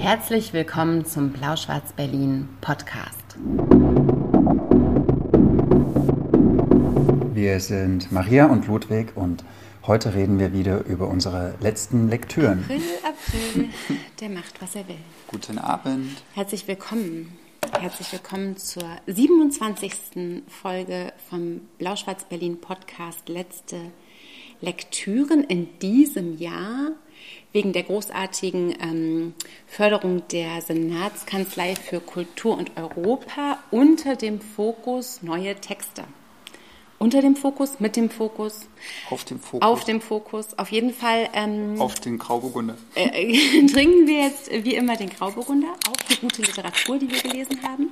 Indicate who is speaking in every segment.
Speaker 1: Herzlich willkommen zum Blau-Schwarz-Berlin Podcast.
Speaker 2: Wir sind Maria und Ludwig und heute reden wir wieder über unsere letzten Lektüren.
Speaker 1: April, April, der macht, was er will.
Speaker 2: Guten Abend.
Speaker 1: Herzlich willkommen. Herzlich willkommen zur 27. Folge vom Blau-Schwarz-Berlin Podcast. Letzte Lektüren in diesem Jahr wegen der großartigen ähm, Förderung der Senatskanzlei für Kultur und Europa unter dem Fokus neue Texte. Unter dem Fokus, mit dem Fokus.
Speaker 2: Auf dem Fokus.
Speaker 1: Auf dem Fokus. Auf jeden Fall. Ähm,
Speaker 2: auf den Grauburgunder.
Speaker 1: Äh, trinken wir jetzt wie immer den Grauburgunder, auch die gute Literatur, die wir gelesen haben.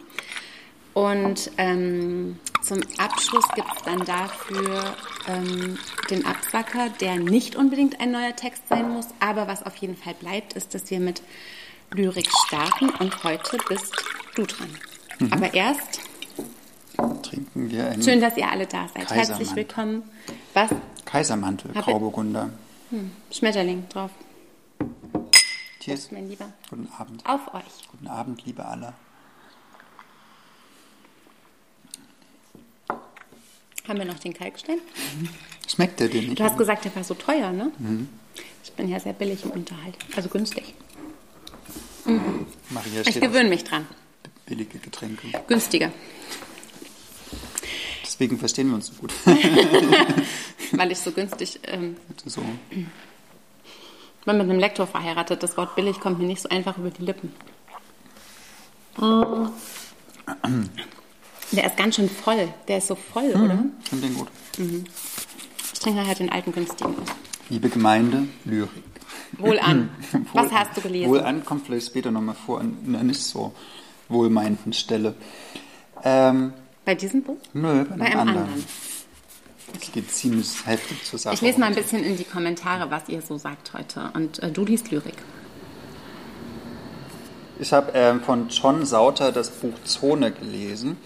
Speaker 1: Und ähm, zum Abschluss gibt es dann dafür ähm, den Abzwacker, der nicht unbedingt ein neuer Text sein muss, aber was auf jeden Fall bleibt, ist, dass wir mit Lyrik starten und heute bist du dran. Mhm. Aber erst
Speaker 2: trinken wir einen
Speaker 1: Schön, dass ihr alle da seid. Herzlich willkommen.
Speaker 2: Was? Kaisermantel, Grauburgunder.
Speaker 1: Hm, Schmetterling drauf.
Speaker 2: Cheers.
Speaker 1: mein Lieber.
Speaker 2: Guten Abend.
Speaker 1: Auf euch.
Speaker 2: Guten Abend, liebe alle.
Speaker 1: Haben wir noch den Kalkstein?
Speaker 2: Schmeckt der dir nicht?
Speaker 1: Du hast gesagt, der war so teuer, ne? Mhm. Ich bin ja sehr billig im Unterhalt. Also günstig.
Speaker 2: Mhm. Maria
Speaker 1: ich gewöhne mich dran.
Speaker 2: Billige Getränke.
Speaker 1: Günstiger.
Speaker 2: Deswegen verstehen wir uns so gut.
Speaker 1: Weil ich so günstig. Ähm,
Speaker 2: so.
Speaker 1: Ich bin mit einem Lektor verheiratet. Das Wort billig kommt mir nicht so einfach über die Lippen. Mhm. Der ist ganz schön voll. Der ist so voll, mhm. oder?
Speaker 2: Ich finde den gut.
Speaker 1: Mhm. Ich trinke halt den alten günstigen aus.
Speaker 2: Liebe Gemeinde, Lyrik.
Speaker 1: Wohl an. Was hast du gelesen?
Speaker 2: Wohl an kommt vielleicht später nochmal vor an einer nicht so wohlmeinenden Stelle. Ähm,
Speaker 1: bei diesem Buch?
Speaker 2: Nö, bei, bei einem, anderen. anderen. Okay. Das geht ziemlich heftig zur Sache.
Speaker 1: Ich lese mal ein bisschen in die Kommentare, was ihr so sagt heute. Und äh, du liest Lyrik.
Speaker 2: Ich habe äh, von John Sauter das Buch Zone gelesen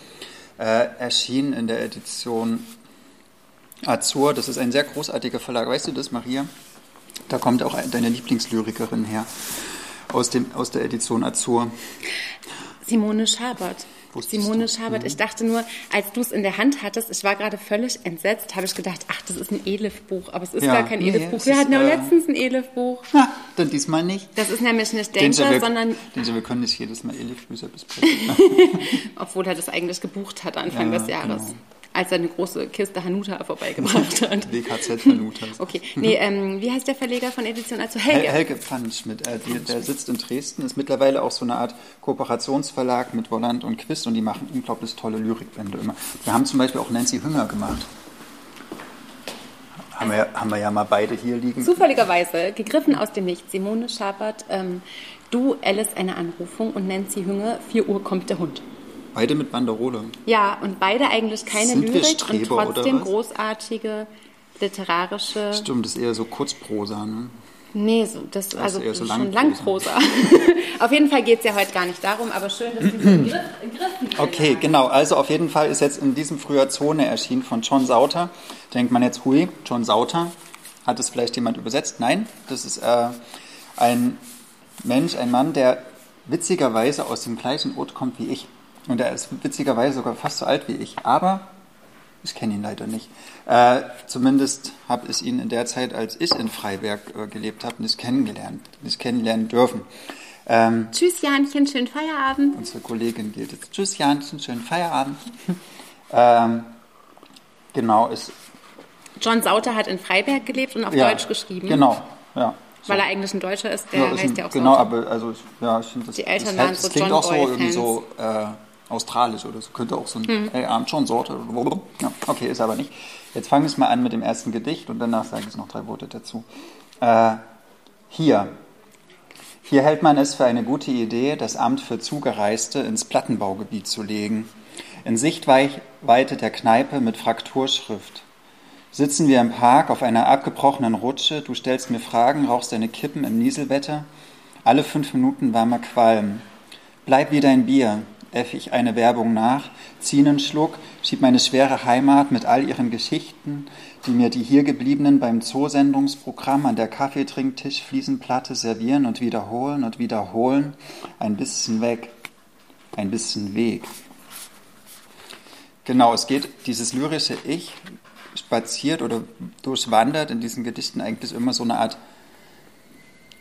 Speaker 2: äh, erschien in der Edition Azur. Das ist ein sehr großartiger Verlag. Weißt du das, Maria? Da kommt auch deine Lieblingslyrikerin her aus, dem, aus der Edition Azur.
Speaker 1: Simone Schabert. Simone Schabert. Ich dachte nur, als du es in der Hand hattest, ich war gerade völlig entsetzt, habe ich gedacht, ach, das ist ein Elif-Buch. Aber es ist ja, gar kein nee, Elif-Buch. Wir hatten ja äh, letztens ein Elif-Buch.
Speaker 2: Dann diesmal nicht.
Speaker 1: Das ist nämlich nicht Danger, wir, sondern...
Speaker 2: Danger, wir können nicht jedes Mal Elif-Bücher besprechen.
Speaker 1: Obwohl er das eigentlich gebucht hat Anfang ja, des Jahres. Genau als er eine große Kiste Hanuta vorbeigebracht hat.
Speaker 2: WKZ Hanuta.
Speaker 1: okay. Nee, ähm, wie heißt der Verleger von Edition? Also Helge.
Speaker 2: Helge Pfannschmidt. Äh, die, der sitzt in Dresden, ist mittlerweile auch so eine Art Kooperationsverlag mit Volland und Quiz und die machen unglaublich tolle Lyrikbände immer. Wir haben zum Beispiel auch Nancy Hünger gemacht. Haben wir, haben wir ja mal beide hier liegen.
Speaker 1: Zufälligerweise, gegriffen aus dem Nichts. Simone Schabert, ähm, du, Alice, eine Anrufung und Nancy Hünger, 4 Uhr kommt der Hund.
Speaker 2: Beide mit Banderole.
Speaker 1: Ja, und beide eigentlich keine Sind Lyrik und trotzdem großartige literarische.
Speaker 2: Stimmt, das ist eher so Kurzprosa, ne?
Speaker 1: Nee, so, das, das also eher so schon Langprosa. auf jeden Fall geht es ja heute gar nicht darum, aber schön, dass diese Griff, Griff
Speaker 2: Okay, genau. Also auf jeden Fall ist jetzt in diesem Frühjahr Zone erschienen von John Sauter. Denkt man jetzt, hui, John Sauter. Hat es vielleicht jemand übersetzt? Nein, das ist äh, ein Mensch, ein Mann, der witzigerweise aus dem gleichen Ort kommt wie ich. Und er ist witzigerweise sogar fast so alt wie ich. Aber ich kenne ihn leider nicht. Äh, zumindest habe ich ihn in der Zeit, als ich in Freiberg äh, gelebt habe, nicht kennengelernt, nicht kennenlernen dürfen.
Speaker 1: Ähm, Tschüss Janchen, schönen Feierabend.
Speaker 2: Unsere Kollegin geht jetzt. Tschüss Janchen, schönen Feierabend. ähm, genau, ist.
Speaker 1: John Sauter hat in Freiberg gelebt und auf ja, Deutsch geschrieben.
Speaker 2: Genau, ja.
Speaker 1: So. Weil er eigentlich ein Deutscher ist, der
Speaker 2: ja,
Speaker 1: heißt ein, ja auch
Speaker 2: Genau, Sauter. aber also ja, ich finde das.
Speaker 1: Die Eltern
Speaker 2: das,
Speaker 1: waren so
Speaker 2: das klingt
Speaker 1: John
Speaker 2: auch so irgendwie so. Äh, australisch oder so. Könnte auch so ein mhm. hey, John Sorte. Ja, okay, ist aber nicht. Jetzt fange ich mal an mit dem ersten Gedicht und danach sage ich noch drei Worte dazu. Äh, hier. Hier hält man es für eine gute Idee, das Amt für Zugereiste ins Plattenbaugebiet zu legen. In Sichtweite der Kneipe mit Frakturschrift. Sitzen wir im Park auf einer abgebrochenen Rutsche, du stellst mir Fragen, rauchst deine Kippen im Nieselwetter. Alle fünf Minuten warmer Qualm. Bleib wie dein Bier, äff ich eine Werbung nach, zieh einen Schluck, schieb meine schwere Heimat mit all ihren Geschichten, die mir die hier gebliebenen beim Zoosendungsprogramm an der Kaffeetrinktisch Fliesenplatte servieren und wiederholen und wiederholen, ein bisschen weg, ein bisschen Weg. Genau, es geht, dieses lyrische Ich spaziert oder durchwandert in diesen Gedichten eigentlich immer so eine Art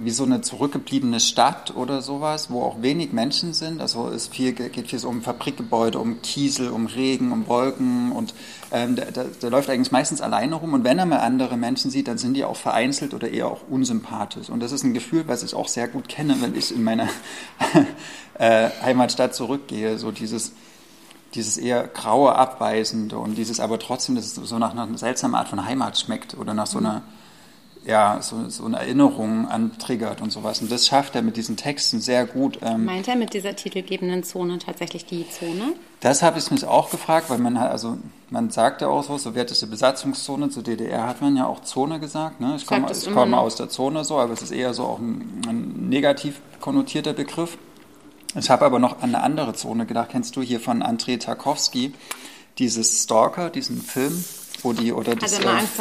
Speaker 2: wie so eine zurückgebliebene Stadt oder sowas, wo auch wenig Menschen sind. Also es viel, geht viel so um Fabrikgebäude, um Kiesel, um Regen, um Wolken und ähm, der, der, der, läuft eigentlich meistens alleine rum und wenn er mal andere Menschen sieht, dann sind die auch vereinzelt oder eher auch unsympathisch. Und das ist ein Gefühl, was ich auch sehr gut kenne, wenn ich in meine äh, Heimatstadt zurückgehe. So dieses dieses eher graue, abweisende und dieses aber trotzdem, dass es so nach, nach einer seltsamen Art von Heimat schmeckt oder nach so einer ja, so, so eine Erinnerung antriggert und sowas. Und das schafft er mit diesen Texten sehr gut.
Speaker 1: Ähm, Meint er mit dieser titelgebenden Zone tatsächlich die Zone?
Speaker 2: Das habe ich mich auch gefragt, weil man also man sagt ja auch so, sowjetische Besatzungszone, zur DDR hat man ja auch Zone gesagt. Ne? Ich komme, ich komme aus der Zone so, aber es ist eher so auch ein, ein negativ konnotierter Begriff. Ich habe aber noch an eine andere Zone gedacht. Kennst du hier von Andrei Tarkovsky, dieses Stalker, diesen Film? Die oder das,
Speaker 1: also Angst.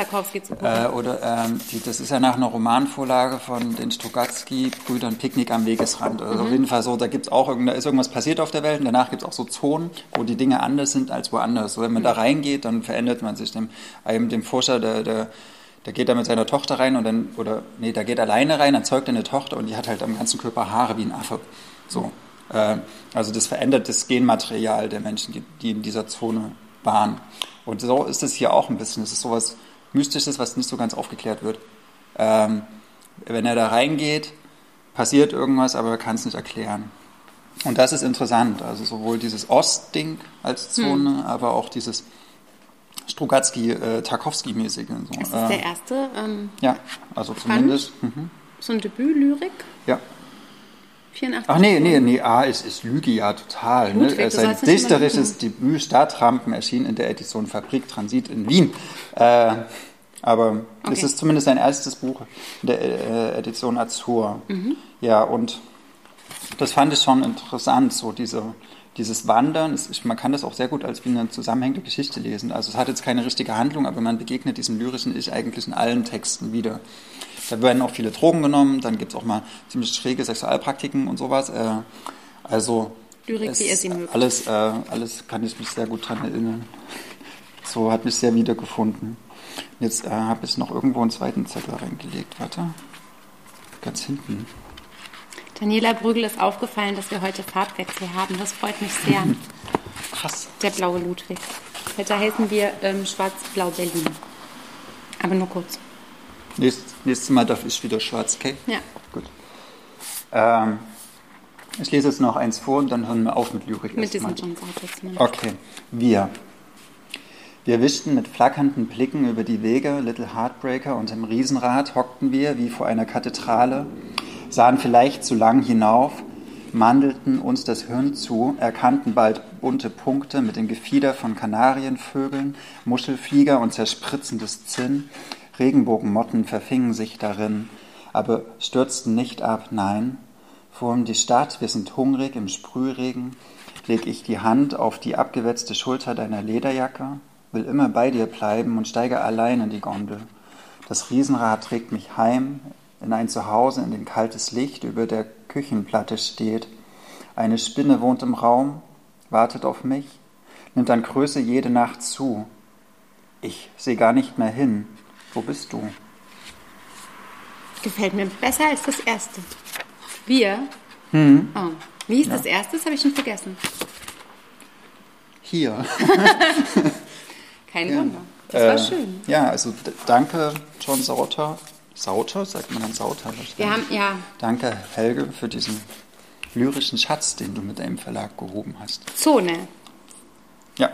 Speaker 2: Äh, oder ähm, die, das ist ja nach einer Romanvorlage von den Strugatsky-Brüdern Picknick am Wegesrand. Also mhm. auf jeden Fall so, da gibt's auch da ist irgendwas passiert auf der Welt und danach gibt's auch so Zonen, wo die Dinge anders sind als woanders. So, wenn man mhm. da reingeht, dann verändert man sich dem, einem, dem Forscher, der, der der geht da mit seiner Tochter rein und dann, oder nee, da geht alleine rein, dann zeugt er eine Tochter und die hat halt am ganzen Körper Haare wie ein Affe. So. Äh, also das verändert das Genmaterial der Menschen, die in dieser Zone waren. Und so ist es hier auch ein bisschen. Es ist sowas Mystisches, was nicht so ganz aufgeklärt wird. Ähm, wenn er da reingeht, passiert irgendwas, aber er kann es nicht erklären. Und das ist interessant. Also sowohl dieses Ostding als Zone, hm. aber auch dieses Strugatsky, äh, Tarkovsky-mäßige.
Speaker 1: So. Ist das der erste? Ähm,
Speaker 2: ja, also zumindest. Mhm.
Speaker 1: So ein Debüt-Lyrik?
Speaker 2: Ja. 84. Ach nee, nee, nee, A ist, ist Lüge ja total. Ne? Ludwig, Sein dichterisches Debüt Stadtrampen erschien in der Edition Fabrik Transit in Wien. Äh, aber okay. es ist zumindest sein erstes Buch in der äh, Edition Azur. Mhm. Ja, und das fand ich schon interessant, so diese, dieses Wandern. Ist, man kann das auch sehr gut als wie eine zusammenhängende Geschichte lesen. Also es hat jetzt keine richtige Handlung, aber man begegnet diesem lyrischen Ich eigentlich in allen Texten wieder. Da werden auch viele Drogen genommen, dann gibt es auch mal ziemlich schräge Sexualpraktiken und sowas. Äh, also
Speaker 1: Lyrik, wie ihr sie mögt.
Speaker 2: Alles, äh, alles kann ich mich sehr gut daran erinnern. So hat mich sehr wiedergefunden. Jetzt äh, habe ich noch irgendwo einen zweiten Zettel reingelegt. Warte. Ganz hinten.
Speaker 1: Daniela Brügel ist aufgefallen, dass wir heute Farbwechsel haben. Das freut mich sehr.
Speaker 2: Krass.
Speaker 1: Der blaue Ludwig. Heute heißen wir ähm, Schwarz-Blau Berlin. Aber nur kurz.
Speaker 2: Nächstes, nächstes Mal darf ich wieder schwarz, okay?
Speaker 1: Ja.
Speaker 2: Gut. Ähm, ich lese jetzt noch eins vor und dann hören wir auf mit Lyrik.
Speaker 1: Mit diesem John Sauter
Speaker 2: Okay. Wir. Wir wischten mit flackernden Blicken über die Wege, Little Heartbreaker und im Riesenrad hockten wir wie vor einer Kathedrale, sahen vielleicht zu lang hinauf, mandelten uns das Hirn zu, erkannten bald bunte Punkte mit dem Gefieder von Kanarienvögeln, Muschelflieger und zerspritzendes Zinn, Regenbogenmotten verfingen sich darin, aber stürzten nicht ab, nein, fuhren die Stadt, wir sind hungrig im Sprühregen, leg ich die Hand auf die abgewetzte Schulter deiner Lederjacke, will immer bei dir bleiben und steige allein in die Gondel. Das Riesenrad trägt mich heim in ein Zuhause, in dem kaltes Licht über der Küchenplatte steht. Eine Spinne wohnt im Raum, wartet auf mich, nimmt an Größe jede Nacht zu. Ich sehe gar nicht mehr hin, wo bist du?
Speaker 1: Gefällt mir besser als das erste. Wir?
Speaker 2: Hm.
Speaker 1: Oh. Wie ist ja. das erste? Das habe ich schon vergessen.
Speaker 2: Hier.
Speaker 1: Kein ja. Wunder. Das äh, war schön.
Speaker 2: Ja, also danke John Sauter. Sauter, sagt man dann Sauter
Speaker 1: Wir haben, ja.
Speaker 2: Danke Helge für diesen lyrischen Schatz, den du mit deinem Verlag gehoben hast.
Speaker 1: Zone.
Speaker 2: Ja,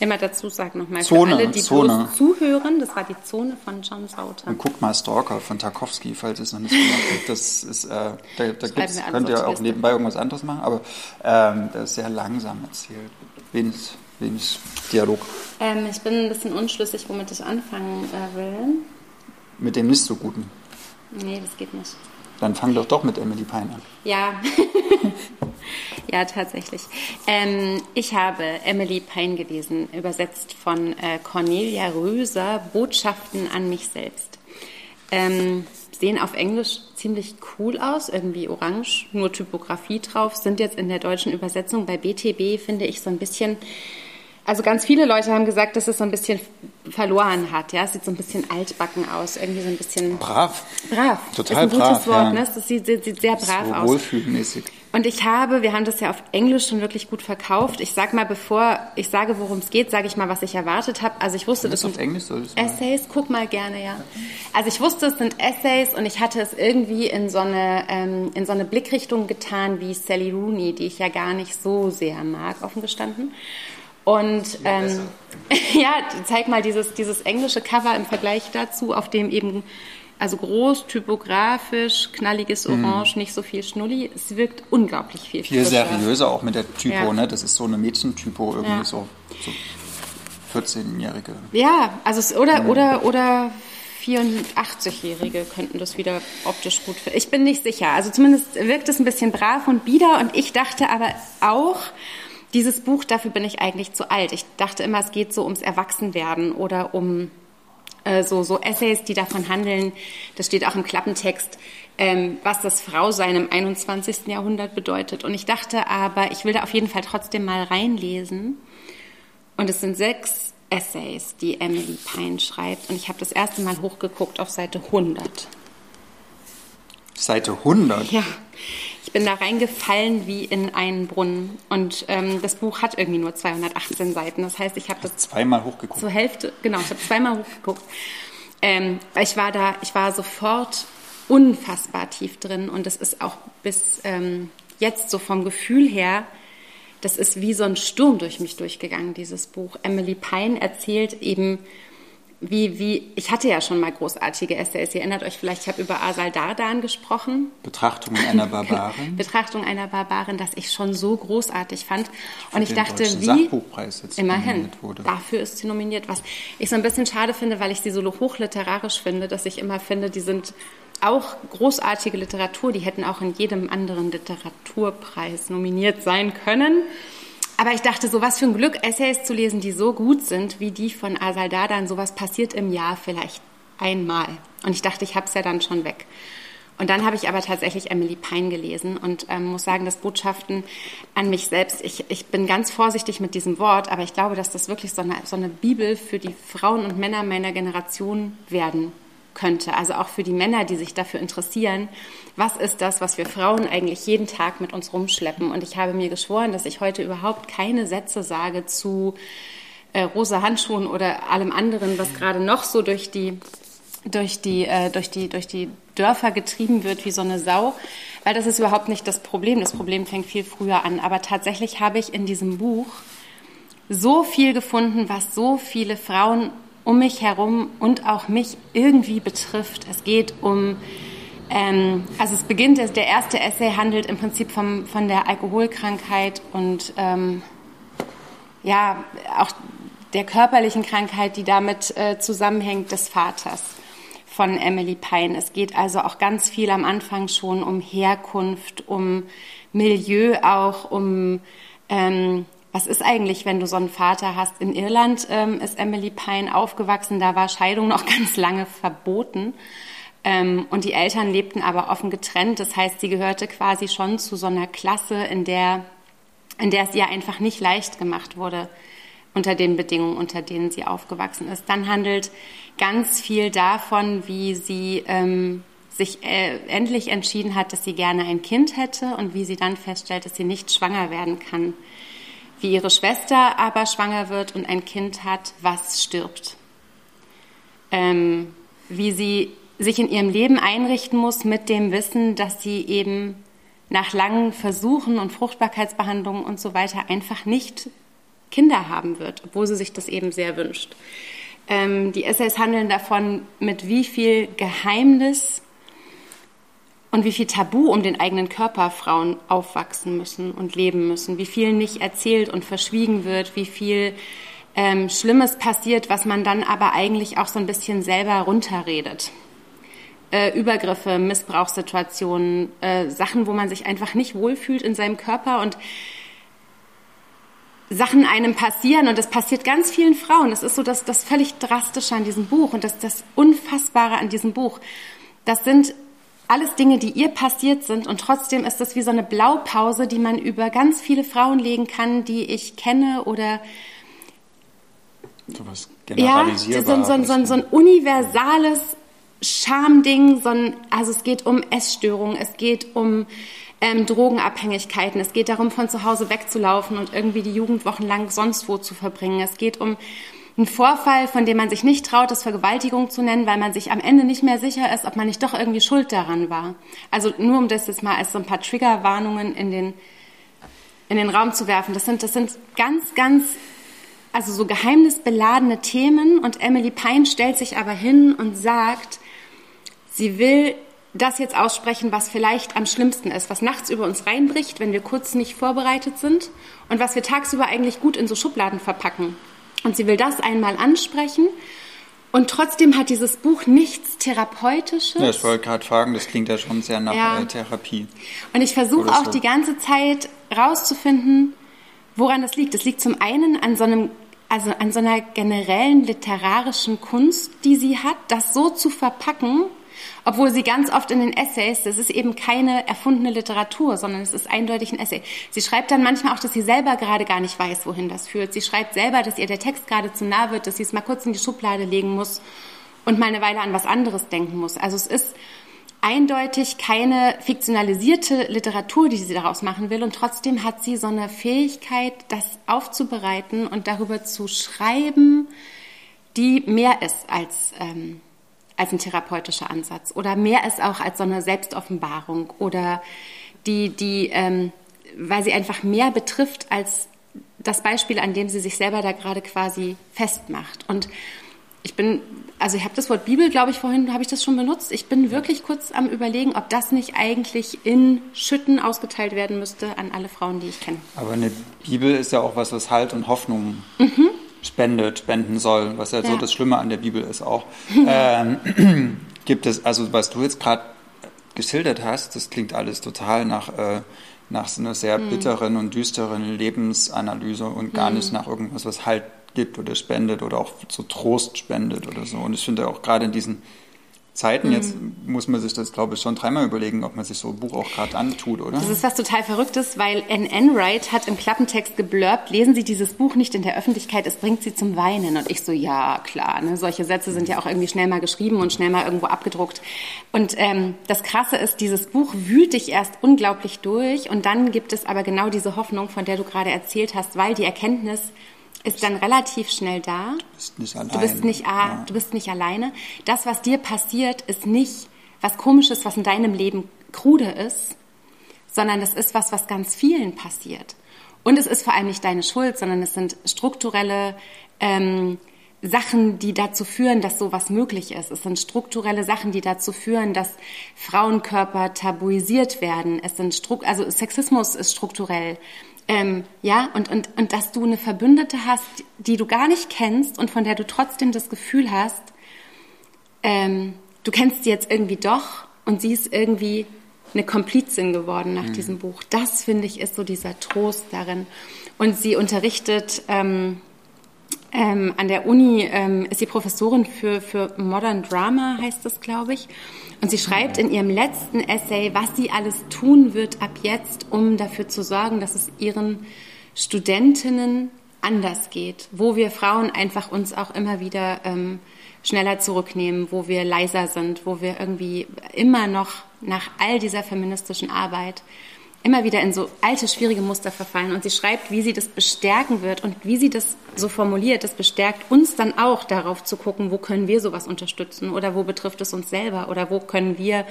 Speaker 1: immer dazu sagen nochmal
Speaker 2: Zone,
Speaker 1: für alle, die
Speaker 2: Zone.
Speaker 1: zuhören, das war die Zone von John Sauter.
Speaker 2: Und guckt mal Stalker von Tarkovsky, falls es noch nicht gemacht habt. Das ist, äh, da, da gibt's, könnt ihr auch nebenbei irgendwas anderes machen, aber ähm, das ist sehr langsam erzählt. Wenig, wenig Dialog.
Speaker 1: Ähm, ich bin ein bisschen unschlüssig, womit ich anfangen äh, will.
Speaker 2: Mit dem nicht so guten.
Speaker 1: Nee, das geht nicht.
Speaker 2: Dann fang doch doch mit Emily Pine an.
Speaker 1: Ja, ja, tatsächlich. Ähm, ich habe Emily Pine gelesen, übersetzt von äh, Cornelia Röser, Botschaften an mich selbst. Ähm, sehen auf Englisch ziemlich cool aus, irgendwie orange, nur Typografie drauf, sind jetzt in der deutschen Übersetzung bei BTB, finde ich, so ein bisschen also ganz viele Leute haben gesagt, dass es so ein bisschen verloren hat. Ja, es sieht so ein bisschen altbacken aus, irgendwie so ein bisschen
Speaker 2: brav.
Speaker 1: Brav.
Speaker 2: Total
Speaker 1: ist ein
Speaker 2: brav.
Speaker 1: gutes Wort,
Speaker 2: ja.
Speaker 1: ne? Das sieht, sieht, sieht sehr brav
Speaker 2: so
Speaker 1: aus.
Speaker 2: Wohlfühlmäßig.
Speaker 1: Und ich habe, wir haben das ja auf Englisch schon wirklich gut verkauft. Ich sag mal, bevor ich sage, worum es geht, sage ich mal, was ich erwartet habe. Also ich wusste, das sind
Speaker 2: Englisch.
Speaker 1: Essays. Guck mal gerne, ja. Also ich wusste, es sind Essays und ich hatte es irgendwie in so eine ähm, in so eine Blickrichtung getan wie Sally Rooney, die ich ja gar nicht so sehr mag, offen gestanden. Und ähm, ja, zeig mal dieses, dieses englische Cover im Vergleich dazu, auf dem eben, also groß, typografisch, knalliges Orange, nicht so viel Schnulli. Es wirkt unglaublich viel
Speaker 2: Viel
Speaker 1: frischer.
Speaker 2: seriöser auch mit der Typo,
Speaker 1: Ja.
Speaker 2: ne? Das ist so eine Mädchentypo irgendwie
Speaker 1: Ja.
Speaker 2: so, so 14-Jährige.
Speaker 1: Ja, also es, oder, oder, oder 84-Jährige könnten das wieder optisch gut finden. Ich bin nicht sicher. Also zumindest wirkt es ein bisschen brav und bieder und ich dachte aber auch, dieses Buch, dafür bin ich eigentlich zu alt. Ich dachte immer, es geht so ums Erwachsenwerden oder um äh, so, so Essays, die davon handeln, das steht auch im Klappentext, ähm, was das Frausein im 21. Jahrhundert bedeutet. Und ich dachte aber, ich will da auf jeden Fall trotzdem mal reinlesen. Und es sind sechs Essays, die Emily Pine schreibt. Und ich habe das erste Mal hochgeguckt auf Seite 100.
Speaker 2: Seite 100.
Speaker 1: Ja, ich bin da reingefallen wie in einen Brunnen. Und ähm, das Buch hat irgendwie nur 218 Seiten. Das heißt, ich habe das
Speaker 2: Zweimal hochgeguckt.
Speaker 1: zur Hälfte, genau, ich habe zweimal hochgeguckt. Ähm, ich war da, ich war sofort unfassbar tief drin und es ist auch bis ähm, jetzt so vom Gefühl her, das ist wie so ein Sturm durch mich durchgegangen, dieses Buch. Emily Pine erzählt eben, wie, wie, ich hatte ja schon mal großartige Essays. Ihr erinnert euch vielleicht, ich habe über Asal Dardan gesprochen.
Speaker 2: Betrachtungen einer Barbarin.
Speaker 1: Betrachtung einer Barbarin, das ich schon so großartig fand. Und ich dachte, wie immerhin
Speaker 2: nominiert wurde.
Speaker 1: dafür ist sie nominiert. Was ich so ein bisschen schade finde, weil ich sie so hochliterarisch finde, dass ich immer finde, die sind auch großartige Literatur. Die hätten auch in jedem anderen Literaturpreis nominiert sein können. Aber ich dachte, so was für ein Glück, Essays zu lesen, die so gut sind wie die von Asal Dardan. Sowas passiert im Jahr vielleicht einmal. Und ich dachte, ich habe es ja dann schon weg. Und dann habe ich aber tatsächlich Emily Pine gelesen und ähm, muss sagen, dass Botschaften an mich selbst, ich, ich bin ganz vorsichtig mit diesem Wort, aber ich glaube, dass das wirklich so eine, so eine Bibel für die Frauen und Männer meiner Generation werden könnte. Also auch für die Männer, die sich dafür interessieren, was ist das, was wir Frauen eigentlich jeden Tag mit uns rumschleppen. Und ich habe mir geschworen, dass ich heute überhaupt keine Sätze sage zu äh, rosa Handschuhen oder allem anderen, was gerade noch so durch die durch die, äh, durch, die, durch die Dörfer getrieben wird wie so eine Sau, weil das ist überhaupt nicht das Problem. Das Problem fängt viel früher an. Aber tatsächlich habe ich in diesem Buch so viel gefunden, was so viele Frauen um mich herum und auch mich irgendwie betrifft. Es geht um, ähm, also es beginnt, der erste Essay handelt im Prinzip vom, von der Alkoholkrankheit und ähm, ja, auch der körperlichen Krankheit, die damit äh, zusammenhängt, des Vaters von Emily Pine. Es geht also auch ganz viel am Anfang schon um Herkunft, um Milieu auch, um ähm, was ist eigentlich, wenn du so einen Vater hast. In Irland ähm, ist Emily Pine aufgewachsen, da war Scheidung noch ganz lange verboten. Ähm, und die Eltern lebten aber offen getrennt. Das heißt, sie gehörte quasi schon zu so einer Klasse, in der, in der es ihr einfach nicht leicht gemacht wurde, unter den Bedingungen, unter denen sie aufgewachsen ist. Dann handelt ganz viel davon, wie sie ähm, sich äh, endlich entschieden hat, dass sie gerne ein Kind hätte und wie sie dann feststellt, dass sie nicht schwanger werden kann. Wie ihre Schwester aber schwanger wird und ein Kind hat, was stirbt. Ähm, wie sie sich in ihrem Leben einrichten muss mit dem Wissen, dass sie eben nach langen Versuchen und Fruchtbarkeitsbehandlungen und so weiter einfach nicht Kinder haben wird, obwohl sie sich das eben sehr wünscht. Ähm, die Essays handeln davon, mit wie viel Geheimnis und wie viel Tabu um den eigenen Körper Frauen aufwachsen müssen und leben müssen, wie viel nicht erzählt und verschwiegen wird, wie viel ähm, Schlimmes passiert, was man dann aber eigentlich auch so ein bisschen selber runterredet. äh, Übergriffe, Missbrauchssituationen, äh, Sachen, wo man sich einfach nicht wohlfühlt in seinem Körper und Sachen einem passieren und das passiert ganz vielen Frauen. Das ist so das, das völlig Drastische an diesem Buch und das, das Unfassbare an diesem Buch. Das sind alles Dinge, die ihr passiert sind und trotzdem ist das wie so eine Blaupause, die man über ganz viele Frauen legen kann, die ich kenne oder
Speaker 2: So was
Speaker 1: ja,
Speaker 2: generalisierbar.
Speaker 1: so, so, so, so ein universales Schamding, so ein, also es geht um Essstörungen, es geht um ähm, Drogenabhängigkeiten, es geht darum, von zu Hause wegzulaufen und irgendwie die Jugendwochen lang sonst wo zu verbringen. Es geht um einen Vorfall, von dem man sich nicht traut, das Vergewaltigung zu nennen, weil man sich am Ende nicht mehr sicher ist, ob man nicht doch irgendwie schuld daran war. Also nur um das jetzt mal als so ein paar Triggerwarnungen in den, in den Raum zu werfen. Das sind, das sind ganz, ganz also so geheimnisbeladene Themen und Emily Pine stellt sich aber hin und sagt, sie will das jetzt aussprechen, was vielleicht am schlimmsten ist, was nachts über uns reinbricht, wenn wir kurz nicht vorbereitet sind und was wir tagsüber eigentlich gut in so Schubladen verpacken. Und sie will das einmal ansprechen und trotzdem hat dieses Buch nichts Therapeutisches.
Speaker 2: Ja, ich wollte gerade fragen, das klingt ja schon sehr nach
Speaker 1: Ja.
Speaker 2: äh, Therapie.
Speaker 1: Und ich versuche auch
Speaker 2: so.
Speaker 1: die ganze Zeit rauszufinden, woran das liegt. Das liegt zum einen an so einem, also an so einer generellen literarischen Kunst, die sie hat, das so zu verpacken, obwohl sie ganz oft in den Essays, das ist eben keine erfundene Literatur, sondern es ist eindeutig ein Essay. Sie schreibt dann manchmal auch, dass sie selber gerade gar nicht weiß, wohin das führt. Sie schreibt selber, dass ihr der Text gerade zu nah wird, dass sie es mal kurz in die Schublade legen muss und mal eine Weile an was anderes denken muss. Also es ist eindeutig keine fiktionalisierte Literatur, die sie daraus machen will. Und trotzdem hat sie so eine Fähigkeit, das aufzubereiten und darüber zu schreiben, die mehr ist als, ähm, als ein therapeutischer Ansatz oder mehr ist auch als so eine Selbstoffenbarung oder die, die ähm, weil sie einfach mehr betrifft als das Beispiel, an dem sie sich selber da gerade quasi festmacht. Und ich bin, also ich habe das Wort Bibel, glaube ich, vorhin habe ich das schon benutzt. Ich bin wirklich kurz am überlegen, ob das nicht eigentlich in Schütten ausgeteilt werden müsste an alle Frauen, die ich kenne.
Speaker 2: Aber eine Bibel ist ja auch was, was Halt und Hoffnung spendet, spenden soll, was ja, so
Speaker 1: Mhm. Ja.
Speaker 2: das Schlimme an der Bibel ist auch. ähm, gibt es, also was du jetzt gerade geschildert hast, das klingt alles total nach, äh, nach so einer sehr
Speaker 1: Mhm.
Speaker 2: bitteren und düsteren Lebensanalyse und gar nicht nach irgendwas, was Halt gibt oder spendet oder auch so Trost spendet oder so. Und ich finde auch gerade in diesen Zeiten jetzt
Speaker 1: Mhm.
Speaker 2: muss man sich das, glaube ich, schon dreimal überlegen, ob man sich so ein Buch auch gerade antut, oder?
Speaker 1: Das ist was total Verrücktes, weil Anne Enright hat im Klappentext geblurbt, lesen Sie dieses Buch nicht in der Öffentlichkeit, es bringt Sie zum Weinen. Und ich so, ja, klar, ne? solche Sätze sind ja auch irgendwie schnell mal geschrieben und schnell mal irgendwo abgedruckt. Und ähm, das Krasse ist, dieses Buch wühlt dich erst unglaublich durch und dann gibt es aber genau diese Hoffnung, von der du gerade erzählt hast, weil die Erkenntnis ist dann relativ schnell da.
Speaker 2: Du bist nicht allein.
Speaker 1: Du bist nicht, ah,
Speaker 2: Ja.
Speaker 1: du bist nicht alleine. Das, was dir passiert, ist nicht was Komisches, was in deinem Leben krude ist, sondern das ist was, was ganz vielen passiert. Und es ist vor allem nicht deine Schuld, sondern es sind strukturelle ähm, Sachen, die dazu führen, dass sowas möglich ist. Es sind strukturelle Sachen, die dazu führen, dass Frauenkörper tabuisiert werden. Es sind Stru also Sexismus ist strukturell. Ähm, ja, und, und, und dass du eine Verbündete hast, die du gar nicht kennst und von der du trotzdem das Gefühl hast, ähm, du kennst sie jetzt irgendwie doch und sie ist irgendwie eine Komplizin geworden nach diesem Buch. Das finde ich ist so dieser Trost darin. Und sie unterrichtet ähm, ähm, an der Uni, ähm, ist sie Professorin für, für Modern Drama, heißt das, glaube ich. Und sie schreibt in ihrem letzten Essay, was sie alles tun wird ab jetzt, um dafür zu sorgen, dass es ihren Studentinnen anders geht, wo wir Frauen einfach uns auch immer wieder ähm, schneller zurücknehmen, wo wir leiser sind, wo wir irgendwie immer noch nach all dieser feministischen Arbeit immer wieder in so alte, schwierige Muster verfallen. Und sie schreibt, wie sie das bestärken wird und wie sie das so formuliert, das bestärkt uns dann auch darauf zu gucken, wo können wir sowas unterstützen oder wo betrifft es uns selber oder wo können wir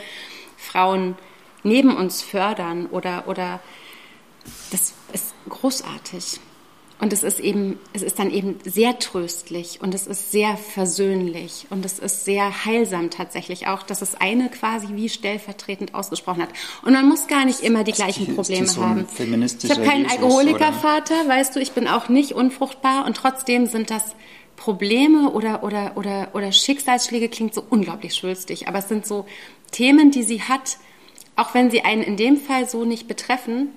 Speaker 1: Frauen neben uns fördern oder, oder das ist großartig. Und es ist eben, es ist dann eben sehr tröstlich und es ist sehr versöhnlich und es ist sehr heilsam tatsächlich auch, dass es eine quasi wie stellvertretend ausgesprochen hat. Und man muss gar nicht immer die gleichen
Speaker 2: die- ist
Speaker 1: Probleme
Speaker 2: so
Speaker 1: haben. Ich habe keinen Alkoholikervater, weißt du, ich bin auch nicht unfruchtbar und trotzdem sind das Probleme oder, oder, oder, oder Schicksalsschläge klingt so unglaublich schwülstig, aber es sind so Themen, die sie hat, auch wenn sie einen in dem Fall so nicht betreffen.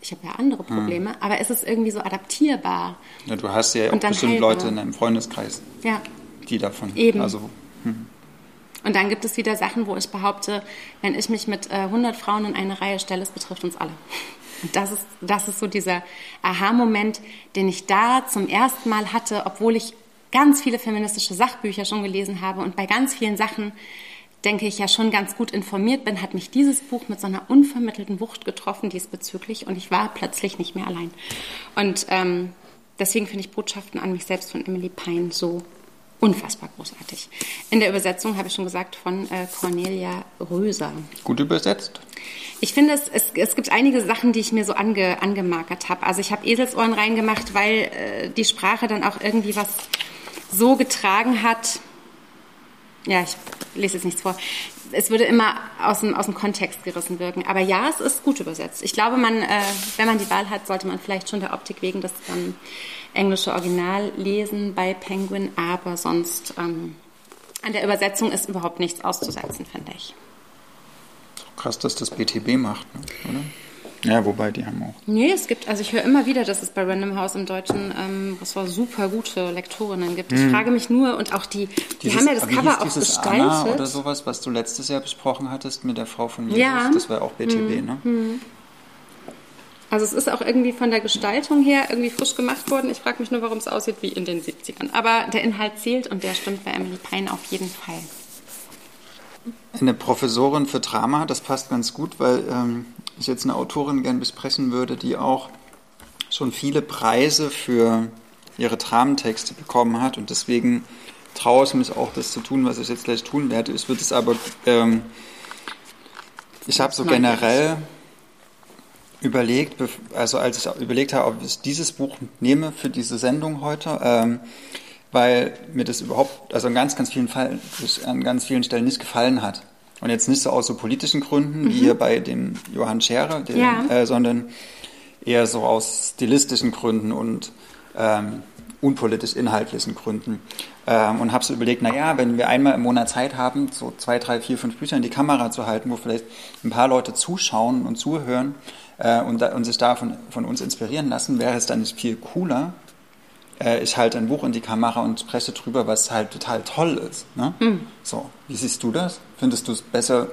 Speaker 1: Ich habe ja andere
Speaker 2: Hm.
Speaker 1: Probleme, aber es ist irgendwie so adaptierbar.
Speaker 2: Ja, du hast ja auch bestimmt
Speaker 1: heilbar.
Speaker 2: Leute in deinem Freundeskreis,
Speaker 1: Ja.
Speaker 2: die davon.
Speaker 1: Eben.
Speaker 2: Also,
Speaker 1: Und dann gibt es wieder Sachen, wo ich behaupte, wenn ich mich mit äh, 100 Frauen in eine Reihe stelle, es betrifft uns alle. Und das ist, das ist so dieser Aha-Moment, den ich da zum ersten Mal hatte, obwohl ich ganz viele feministische Sachbücher schon gelesen habe und bei ganz vielen Sachen denke ich ja schon ganz gut informiert bin, hat mich dieses Buch mit so einer unvermittelten Wucht getroffen diesbezüglich und ich war plötzlich nicht mehr allein. Und ähm, deswegen finde ich Botschaften an mich selbst von Emily Pine so unfassbar großartig. In der Übersetzung habe ich schon gesagt von äh, Cornelia Röser.
Speaker 2: gut übersetzt.
Speaker 1: Ich finde, es, es, es gibt einige Sachen, die ich mir so ange, angemarkert habe. Also ich habe Eselsohren reingemacht, weil äh, die Sprache dann auch irgendwie was so getragen hat. Ja, ich lese jetzt nichts vor. Es würde immer aus dem, aus dem Kontext gerissen wirken. Aber ja, es ist gut übersetzt. Ich glaube, man, äh, wenn man die Wahl hat, sollte man vielleicht schon der Optik wegen das ähm, englische Original lesen bei Penguin. Aber sonst ähm, an der Übersetzung ist überhaupt nichts auszusetzen, finde ich.
Speaker 2: Krass, dass das BTB macht, ne? oder? Ja, wobei die haben auch.
Speaker 1: Nee, es gibt, also ich höre immer wieder, dass es bei Random House im Deutschen ähm, was war super gute Lektorinnen gibt. Ich frage mich nur, und auch die, die haben ja das Cover auch
Speaker 2: dieses
Speaker 1: gestaltet.
Speaker 2: Anna oder sowas, was du letztes Jahr besprochen hattest mit der Frau von Jesus.
Speaker 1: Ja.
Speaker 2: Das war auch BTB, ne?
Speaker 1: Also es ist auch irgendwie von der Gestaltung her irgendwie frisch gemacht worden. Ich frage mich nur, warum es aussieht wie in den 70ern. Aber der Inhalt zählt und der stimmt bei Emily Pine auf jeden Fall.
Speaker 2: Eine Professorin für Drama, das passt ganz gut, weil ähm, ich jetzt eine Autorin gern besprechen würde, die auch schon viele Preise für ihre Dramentexte bekommen hat und deswegen traue ich mich auch, das zu tun, was ich jetzt gleich tun werde. Ich würde es aber, ähm, ich habe so generell überlegt, also als ich überlegt habe, ob ich dieses Buch nehme für diese Sendung heute, ähm, weil mir das überhaupt, also an ganz, ganz vielen Fall, an ganz vielen Stellen nicht gefallen hat. Und jetzt nicht so aus so politischen Gründen, wie hier bei dem Johann Scherer, dem,
Speaker 1: Ja.
Speaker 2: äh, sondern eher so aus stilistischen Gründen und ähm, unpolitisch inhaltlichen Gründen. Ähm, und habe so überlegt, naja, wenn wir einmal im Monat Zeit haben, so zwei, drei, vier, fünf Bücher in die Kamera zu halten, wo vielleicht ein paar Leute zuschauen und zuhören äh, und, da, und sich davon von uns inspirieren lassen, wäre es dann nicht viel cooler, äh, ich halte ein Buch in die Kamera und spreche drüber, was halt total toll ist. Ne? So, wie siehst du das? Findest du es besser,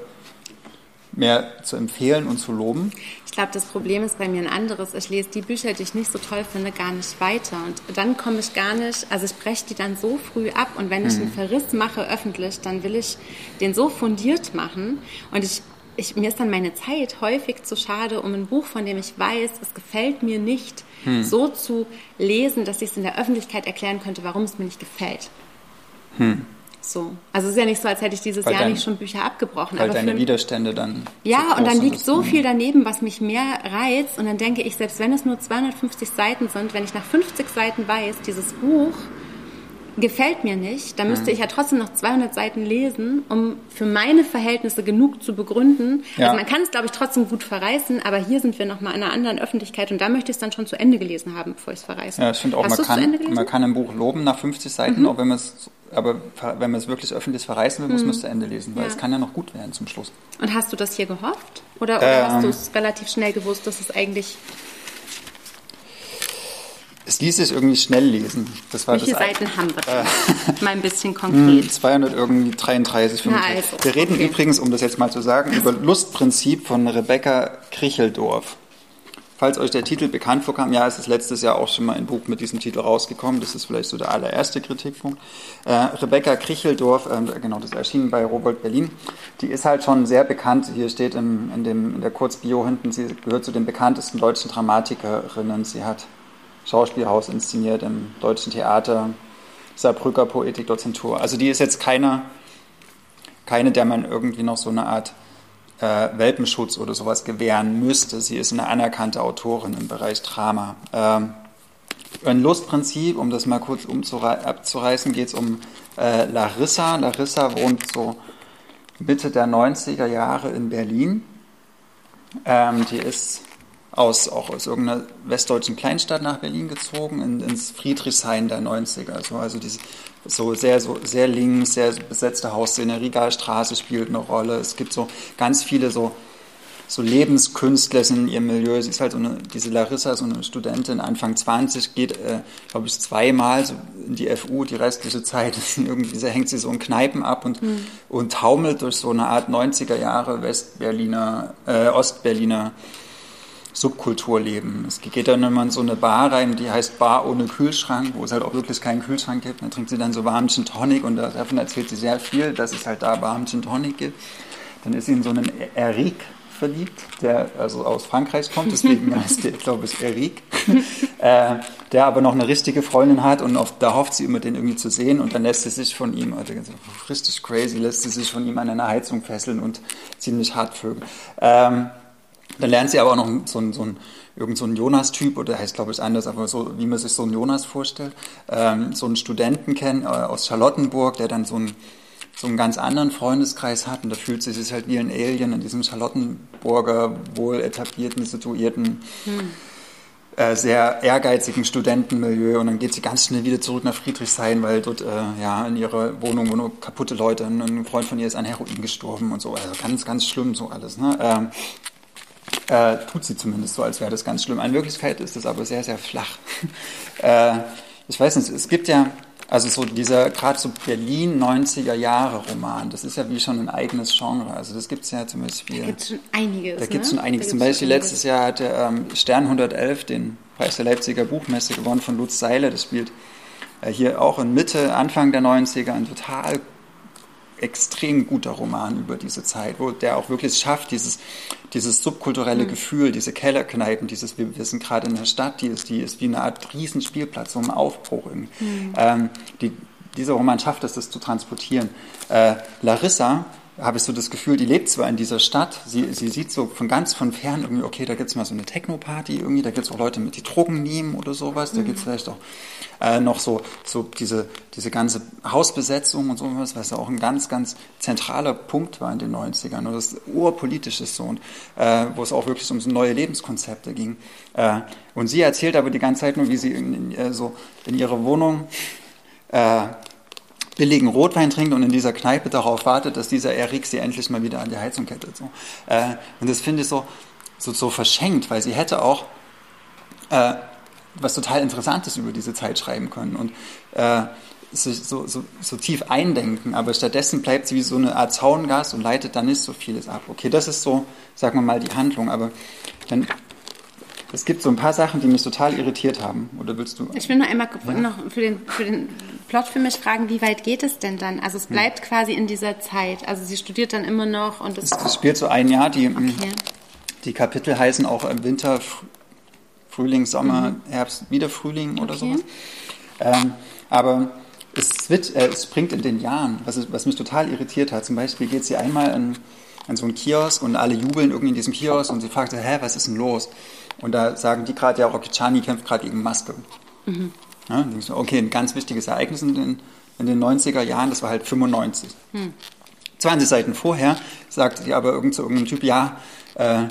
Speaker 2: mehr zu empfehlen und zu loben?
Speaker 1: Ich glaube, das Problem ist bei mir ein anderes. Ich lese die Bücher, die ich nicht so toll finde, gar nicht weiter. Und dann komme ich gar nicht, also ich breche die dann so früh ab. Und wenn ich einen Verriss mache öffentlich, dann will ich den so fundiert machen. Und ich, ich, mir ist dann meine Zeit häufig zu schade, um ein Buch, von dem ich weiß, es gefällt mir nicht, so zu lesen, dass ich es in der Öffentlichkeit erklären könnte, warum es mir nicht gefällt. So. Also es ist ja nicht so, als hätte ich dieses
Speaker 2: Weil
Speaker 1: Jahr
Speaker 2: dein-
Speaker 1: nicht schon Bücher abgebrochen.
Speaker 2: Weil
Speaker 1: aber
Speaker 2: deine
Speaker 1: für-
Speaker 2: Widerstände dann.
Speaker 1: ja, und dann liegt so viel daneben, was mich mehr reizt. Und dann denke ich, selbst wenn es nur 250 Seiten sind, wenn ich nach 50 Seiten weiß, dieses Buch gefällt mir nicht, dann müsste ich ja trotzdem noch 200 Seiten lesen, um für meine Verhältnisse genug zu begründen.
Speaker 2: Ja.
Speaker 1: Also man kann es, glaube ich, trotzdem gut verreißen, aber hier sind wir nochmal in einer anderen Öffentlichkeit und da möchte ich es dann schon zu Ende gelesen haben, bevor ich es verreiße.
Speaker 2: Ja, ich finde auch,
Speaker 1: Hast
Speaker 2: man kann?
Speaker 1: Mhm.
Speaker 2: man kann ein Buch loben nach 50 Seiten, auch wenn man es, aber wenn man es wirklich öffentlich verreißen will, muss man es zu Ende lesen, weil
Speaker 1: Ja.
Speaker 2: es kann ja noch gut werden zum Schluss.
Speaker 1: Und hast du das hier gehofft? Oder, oder hast
Speaker 2: Ähm.
Speaker 1: du es relativ schnell gewusst, dass es eigentlich...
Speaker 2: Es ließ sich irgendwie schnell lesen. Das war
Speaker 1: viele
Speaker 2: das
Speaker 1: Seiten haben wir
Speaker 2: Äh.
Speaker 1: Mal ein bisschen konkret.
Speaker 2: 200 irgendwie 33, 35.
Speaker 1: Na also,
Speaker 2: Wir reden
Speaker 1: okay.
Speaker 2: übrigens, um das jetzt mal zu sagen, über Lustprinzip von Rebecca Kricheldorf. Falls euch der Titel bekannt vorkam, ja, es ist letztes Jahr auch schon mal ein Buch mit diesem Titel rausgekommen. Das ist vielleicht so der allererste Kritikpunkt. Äh, Rebecca Kricheldorf, ähm, genau, das erschien bei Rowold Berlin. Die ist halt schon sehr bekannt. Hier steht im, in, dem, in der Kurzbio hinten, sie gehört zu den bekanntesten deutschen Dramatikerinnen. Sie hat Schauspielhaus inszeniert im Deutschen Theater, Saarbrücker Poetik, Dozentur. Also die ist jetzt keine, keine, der man irgendwie noch so eine Art äh, Welpenschutz oder sowas gewähren müsste. Sie ist eine anerkannte Autorin im Bereich Drama. Ähm, ein Lustprinzip, um das mal kurz abzureißen, geht es um äh, Larissa. Larissa wohnt so Mitte der 90er Jahre in Berlin. Ähm, die ist aus, auch aus irgendeiner westdeutschen Kleinstadt nach Berlin gezogen, in, ins Friedrichshain der 90er. So, also diese, so sehr, so sehr links, sehr besetzte Hausszene, Rigalstraße spielt eine Rolle. Es gibt so ganz viele so, so Lebenskünstler in ihrem Milieu. Sie ist halt so eine, diese Larissa, so eine Studentin, Anfang 20, geht, äh, glaube ich, zweimal so in die FU, die restliche Zeit irgendwie hängt sie so in Kneipen ab und, mhm. und taumelt durch so eine Art 90er Jahre Westberliner, äh, Ostberliner Subkultur leben. Es geht dann immer in so eine Bar rein, die heißt Bar ohne Kühlschrank, wo es halt auch wirklich keinen Kühlschrank gibt. Dann trinkt sie dann so warmen Gin Tonic und davon erzählt sie sehr viel, dass es halt da warmen Gin Tonic gibt. Dann ist sie in so einen Eric verliebt, der also aus Frankreich kommt, deswegen heißt der, glaube ich, Eric, äh, der aber noch eine richtige Freundin hat und auf, da hofft sie immer, den irgendwie zu sehen und dann lässt sie sich von ihm, also richtig crazy, lässt sie sich von ihm an einer Heizung fesseln und ziemlich hart vögeln. Ähm, dann lernt sie aber auch noch so einen, so einen irgend so einen Jonas-Typ, oder der heißt glaube ich anders, aber so, wie man sich so einen Jonas vorstellt, ähm, so einen Studenten kennen äh, aus Charlottenburg, der dann so einen, so einen ganz anderen Freundeskreis hat und da fühlt sie sich halt wie ein Alien in diesem Charlottenburger, wohl etablierten, situierten, hm. äh, sehr ehrgeizigen Studentenmilieu und dann geht sie ganz schnell wieder zurück nach Friedrichshain, weil dort äh, ja in ihrer Wohnung nur kaputte Leute, ein Freund von ihr ist an Heroin gestorben und so, also ganz, ganz schlimm so alles. Ne? Ähm, äh, tut sie zumindest so, als wäre das ganz schlimm. In Wirklichkeit ist es aber sehr, sehr flach. äh, ich weiß nicht, es gibt ja, also so dieser, gerade so Berlin 90er Jahre Roman, das ist ja wie schon ein eigenes Genre. Also das gibt es ja zum Beispiel. Da
Speaker 1: gibt es schon einiges.
Speaker 2: Da gibt es ne? schon einiges. Zum Beispiel letztes Jahr hatte ähm, Stern 111 den Preis der Leipziger Buchmesse gewonnen von Lutz Seiler. Das spielt äh, hier auch in Mitte, Anfang der 90er, ein total extrem guter Roman über diese Zeit, wo der auch wirklich schafft, dieses, dieses subkulturelle mhm. Gefühl, diese Kellerkneipen, dieses, wir, wir sind gerade in der Stadt, die ist, die ist wie eine Art Riesenspielplatz, so ein Aufbruch. Mhm. Ähm, die, dieser Roman schafft es, das zu transportieren. Äh, Larissa habe ich so das Gefühl, die lebt zwar in dieser Stadt, sie, sie sieht so von ganz von fern irgendwie, okay, da gibt es mal so eine Techno-Party irgendwie, da gibt es auch Leute, mit die Drogen nehmen oder sowas, da mhm. gibt es vielleicht auch äh, noch so, so diese, diese ganze Hausbesetzung und sowas, was ja auch ein ganz, ganz zentraler Punkt war in den 90ern und das urpolitisch ist so und äh, wo es auch wirklich um so neue Lebenskonzepte ging. Äh, und sie erzählt aber die ganze Zeit nur, wie sie in, in, äh, so in ihrer Wohnung äh, billigen Rotwein trinkt und in dieser Kneipe darauf wartet, dass dieser Erik sie endlich mal wieder an die Heizung kettet. So. Äh, und das finde ich so, so, so verschenkt, weil sie hätte auch äh, was total Interessantes über diese Zeit schreiben können und äh, sich so, so, so tief eindenken, aber stattdessen bleibt sie wie so eine Art Zaungast und leitet dann nicht so vieles ab. Okay, das ist so, sagen wir mal, die Handlung, aber dann es gibt so ein paar Sachen, die mich total irritiert haben. Oder willst du?
Speaker 1: Ich will nur einmal ja? noch für den, für den Plot für mich fragen, wie weit geht es denn dann? Also es bleibt hm. quasi in dieser Zeit. Also sie studiert dann immer noch und
Speaker 2: es. Es spielt so ein Jahr. Die, okay. die Kapitel heißen auch im Winter, Frühling, Sommer, mhm. Herbst, wieder Frühling oder okay. sowas. Ähm, aber es, switch, äh, es springt in den Jahren, was, was mich total irritiert hat. Zum Beispiel geht sie einmal in, in so einen Kiosk und alle jubeln irgendwie in diesem Kiosk und sie fragt, hä, was ist denn los? Und da sagen die gerade, ja, Rokicani kämpft gerade gegen Maske. Mhm. Ja, okay, ein ganz wichtiges Ereignis in den, in den 90er Jahren, das war halt 95. Mhm. 20 Seiten vorher sagt die aber irgend so irgendein Typ, ja, äh,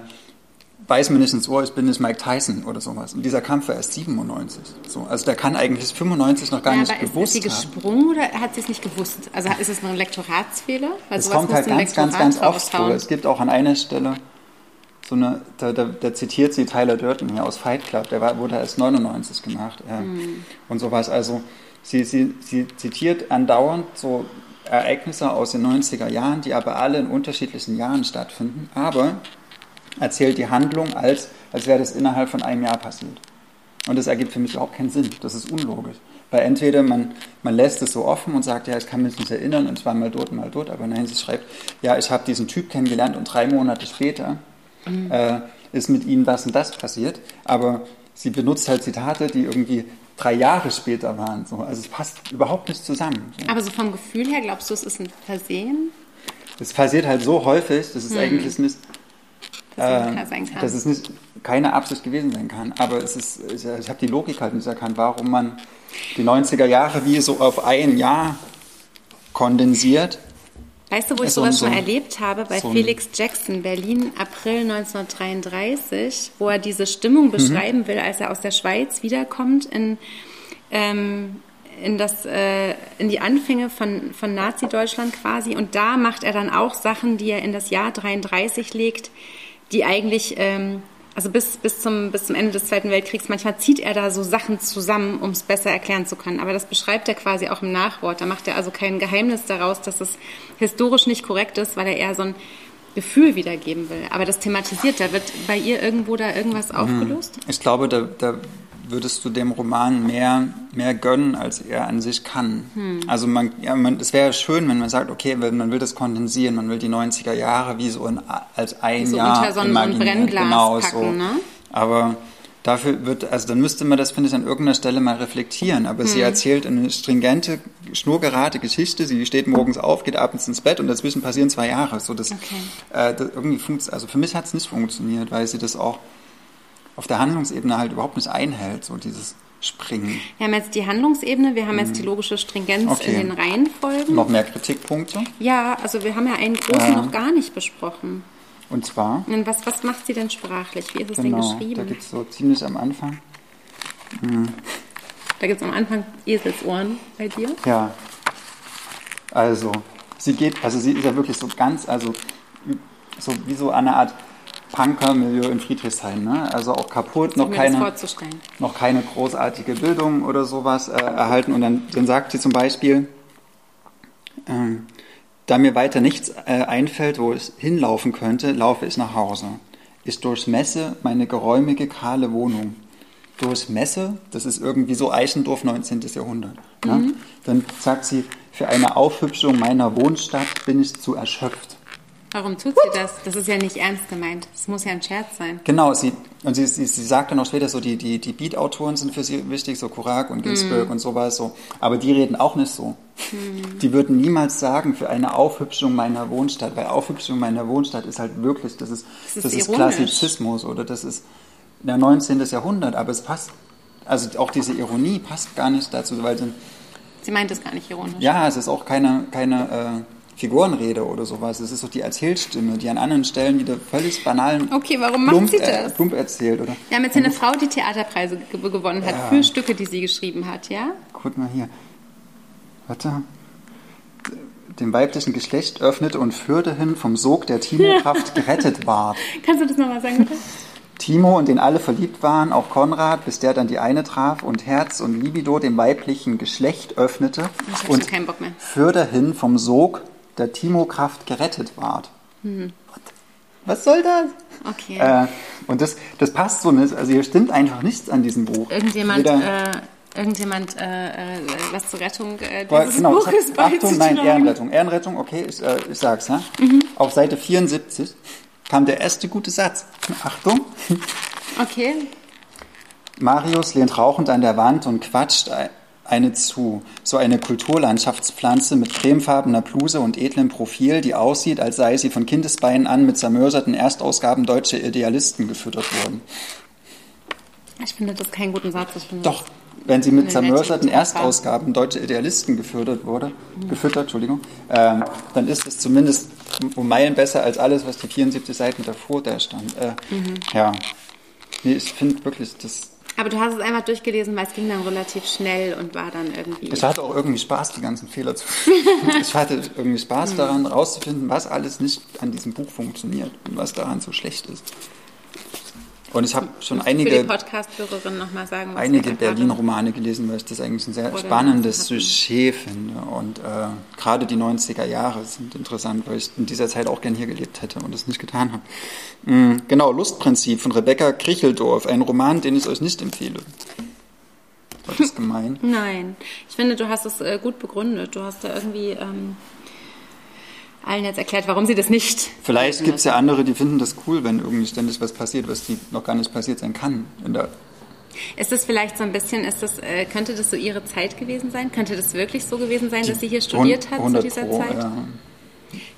Speaker 2: weiß mir nicht ins Ohr, ich bin nicht Mike Tyson oder sowas. Und dieser Kampf war erst 97. So, also der kann eigentlich 95 noch gar ja, nicht aber gewusst
Speaker 1: ist, ist sie gesprungen oder hat sie es nicht gewusst? Also ist es ein Lektoratsfehler?
Speaker 2: Weil es kommt halt ganz, ganz, ganz oft vor. Es gibt auch an einer Stelle so eine, da, da, da, zitiert sie Tyler Durden hier aus Fight Club, der war, wurde erst 99 gemacht ja. mhm. und sowas. Also sie, sie, sie zitiert andauernd so Ereignisse aus den 90er Jahren, die aber alle in unterschiedlichen Jahren stattfinden, aber erzählt die Handlung, als, als wäre das innerhalb von einem Jahr passiert. Und das ergibt für mich überhaupt keinen Sinn. Das ist unlogisch. Weil entweder man, man lässt es so offen und sagt, ja, ich kann mich nicht erinnern und zwar mal dort, mal dort, aber nein, sie schreibt, ja, ich habe diesen Typ kennengelernt und drei Monate später mhm. äh, ist mit ihnen das und das passiert. Aber sie benutzt halt Zitate, die irgendwie drei Jahre später waren. So. Also es passt überhaupt nicht zusammen.
Speaker 1: Aber so vom Gefühl her, glaubst du, es ist ein Versehen?
Speaker 2: Es passiert halt so häufig, dass es mhm. eigentlich nicht äh, sein kann. dass es nicht, keine Absicht gewesen sein kann. Aber es ist, ich, ich habe die Logik halt nicht erkannt, warum man die 90er Jahre wie so auf ein Jahr kondensiert.
Speaker 1: Weißt du, wo ich so sowas so schon erlebt habe? Bei so Felix Jackson, Berlin, April 1933, wo er diese Stimmung mhm. beschreiben mhm. will, als er aus der Schweiz wiederkommt in, ähm, in, das, äh, in die Anfänge von, von Nazi-Deutschland quasi. Und da macht er dann auch Sachen, die er in das Jahr 33 legt, die eigentlich ähm, also bis, bis, zum, bis zum Ende des Zweiten Weltkriegs, manchmal zieht er da so Sachen zusammen, um es besser erklären zu können. Aber das beschreibt er quasi auch im Nachwort. Da macht er also kein Geheimnis daraus, dass es historisch nicht korrekt ist, weil er eher so ein Gefühl wiedergeben will. Aber das thematisiert, da wird bei ihr irgendwo da irgendwas mhm. aufgelöst?
Speaker 2: Ich glaube, da, da würdest du dem Roman mehr, mehr gönnen, als er an sich kann. Hm. Also man, ja, man, es wäre schön, wenn man sagt, okay, man will das kondensieren, man will die 90er Jahre wie so in, als ein so Jahr
Speaker 1: unter so, so ein Brennglas genau, packen, so. ne?
Speaker 2: Aber dafür wird, also dann müsste man das, finde ich, an irgendeiner Stelle mal reflektieren. Aber hm. sie erzählt eine stringente, schnurgerade Geschichte. Sie steht morgens auf, geht abends ins Bett und dazwischen passieren zwei Jahre. So das, okay. äh, das irgendwie funktioniert. Also für mich hat es nicht funktioniert, weil sie das auch auf der Handlungsebene halt überhaupt nicht einhält, so dieses Springen.
Speaker 1: Wir haben jetzt die Handlungsebene, wir haben jetzt die mhm. logische Stringenz okay. in den Reihenfolgen.
Speaker 2: Noch mehr Kritikpunkte?
Speaker 1: Ja, also wir haben ja einen großen äh, noch gar nicht besprochen.
Speaker 2: Und zwar?
Speaker 1: Und was, was macht sie denn sprachlich? Wie ist es genau, denn geschrieben?
Speaker 2: Da gibt es so ziemlich am Anfang.
Speaker 1: Mhm. Da gibt es am Anfang Eselsohren bei dir?
Speaker 2: Ja. Also, sie geht, also sie ist ja wirklich so ganz, also so wie so eine Art Punker-Milieu in Friedrichshain. Ne? Also auch kaputt, noch keine, noch keine großartige Bildung oder sowas äh, erhalten. Und dann, dann sagt sie zum Beispiel, äh, da mir weiter nichts äh, einfällt, wo es hinlaufen könnte, laufe ich nach Hause. Ich durchmesse meine geräumige, kahle Wohnung. Durchmesse, das ist irgendwie so Eichendorf 19. Jahrhundert. Ne? Mhm. Ne? Dann sagt sie, für eine Aufhübschung meiner Wohnstadt bin ich zu erschöpft.
Speaker 1: Warum tut sie das? Das ist ja nicht ernst gemeint. Das muss ja ein Scherz sein.
Speaker 2: Genau, sie, und sie, sie, sie sagt dann auch später so, die, die, die Beat-Autoren sind für sie wichtig, so Kurak und Ginsberg mm. und sowas. So. Aber die reden auch nicht so. Mm. Die würden niemals sagen, für eine Aufhübschung meiner Wohnstadt, weil Aufhübschung meiner Wohnstadt ist halt wirklich, das ist, das ist, das ist Klassizismus oder das ist der 19. Jahrhundert, aber es passt, also auch diese Ironie passt gar nicht dazu, weil sie,
Speaker 1: sie meint es gar nicht ironisch.
Speaker 2: Ja, es ist auch keine, keine äh, Figurenrede oder sowas. Es ist doch die Erzählstimme, die an anderen Stellen wieder völlig banalen
Speaker 1: okay, warum plump, macht sie das?
Speaker 2: Äh, plump erzählt. Oder?
Speaker 1: Wir haben jetzt hier eine Frau, die Theaterpreise gewonnen hat ja. für Stücke, die sie geschrieben hat, ja?
Speaker 2: Guck mal hier. Warte. Dem weiblichen Geschlecht öffnete und führte hin vom Sog der Timo-Kraft gerettet ward.
Speaker 1: Kannst du das nochmal sagen, bitte?
Speaker 2: Timo, in den alle verliebt waren, auch Konrad, bis der dann die eine traf und Herz und Libido dem weiblichen Geschlecht öffnete und führte hin vom Sog der Timo-Kraft gerettet ward. Hm. Was soll das?
Speaker 1: Okay.
Speaker 2: Äh, und das, das passt so nicht. Also hier stimmt einfach nichts an diesem Buch.
Speaker 1: Irgendjemand, äh, irgendjemand äh, äh, was zur Rettung äh, dieses genau, Buches
Speaker 2: hab, Achtung, nein, Ehrenrettung. Ehrenrettung, okay, ich, äh, ich sag's. Ja? Mhm. Auf Seite 74 kam der erste gute Satz. Achtung.
Speaker 1: Okay.
Speaker 2: Marius lehnt rauchend an der Wand und quatscht eine zu, so eine Kulturlandschaftspflanze mit cremefarbener Bluse und edlem Profil, die aussieht, als sei sie von Kindesbeinen an mit zermörserten Erstausgaben deutscher Idealisten gefüttert worden.
Speaker 1: Ich finde das keinen guten Satz.
Speaker 2: Doch, wenn sie mit zermörserten Erstausgaben deutscher Idealisten gefüttert wurde, mhm. gefüttert, Entschuldigung, äh, dann ist es zumindest um Meilen besser als alles, was die 74 Seiten davor da stand. Äh, mhm. Ja, nee, ich finde wirklich, das
Speaker 1: aber du hast es einfach durchgelesen, weil es ging dann relativ schnell und war dann irgendwie.
Speaker 2: Ich hatte auch irgendwie Spaß, die ganzen Fehler zu. ich hatte irgendwie Spaß hm. daran, rauszufinden, was alles nicht an diesem Buch funktioniert und was daran so schlecht ist. Und ich habe schon einige, einige Berlin-Romane gelesen, weil ich das eigentlich ein sehr spannendes Sujet finde. Und äh, gerade die 90er Jahre sind interessant, weil ich in dieser Zeit auch gern hier gelebt hätte und das nicht getan habe. Mhm, genau, Lustprinzip von Rebecca Kricheldorf, ein Roman, den ich euch nicht empfehle. War das gemein?
Speaker 1: Nein, ich finde, du hast es äh, gut begründet. Du hast da irgendwie... Ähm allen jetzt erklärt, warum sie das nicht.
Speaker 2: Vielleicht gibt es ja andere, die finden das cool, wenn irgendwie ständig was passiert, was die noch gar nicht passiert sein kann.
Speaker 1: ist das vielleicht so ein bisschen, ist das, äh, könnte das so ihre Zeit gewesen sein? Könnte das wirklich so gewesen sein, dass sie hier studiert hat zu dieser
Speaker 2: Pro,
Speaker 1: Zeit?
Speaker 2: Ja.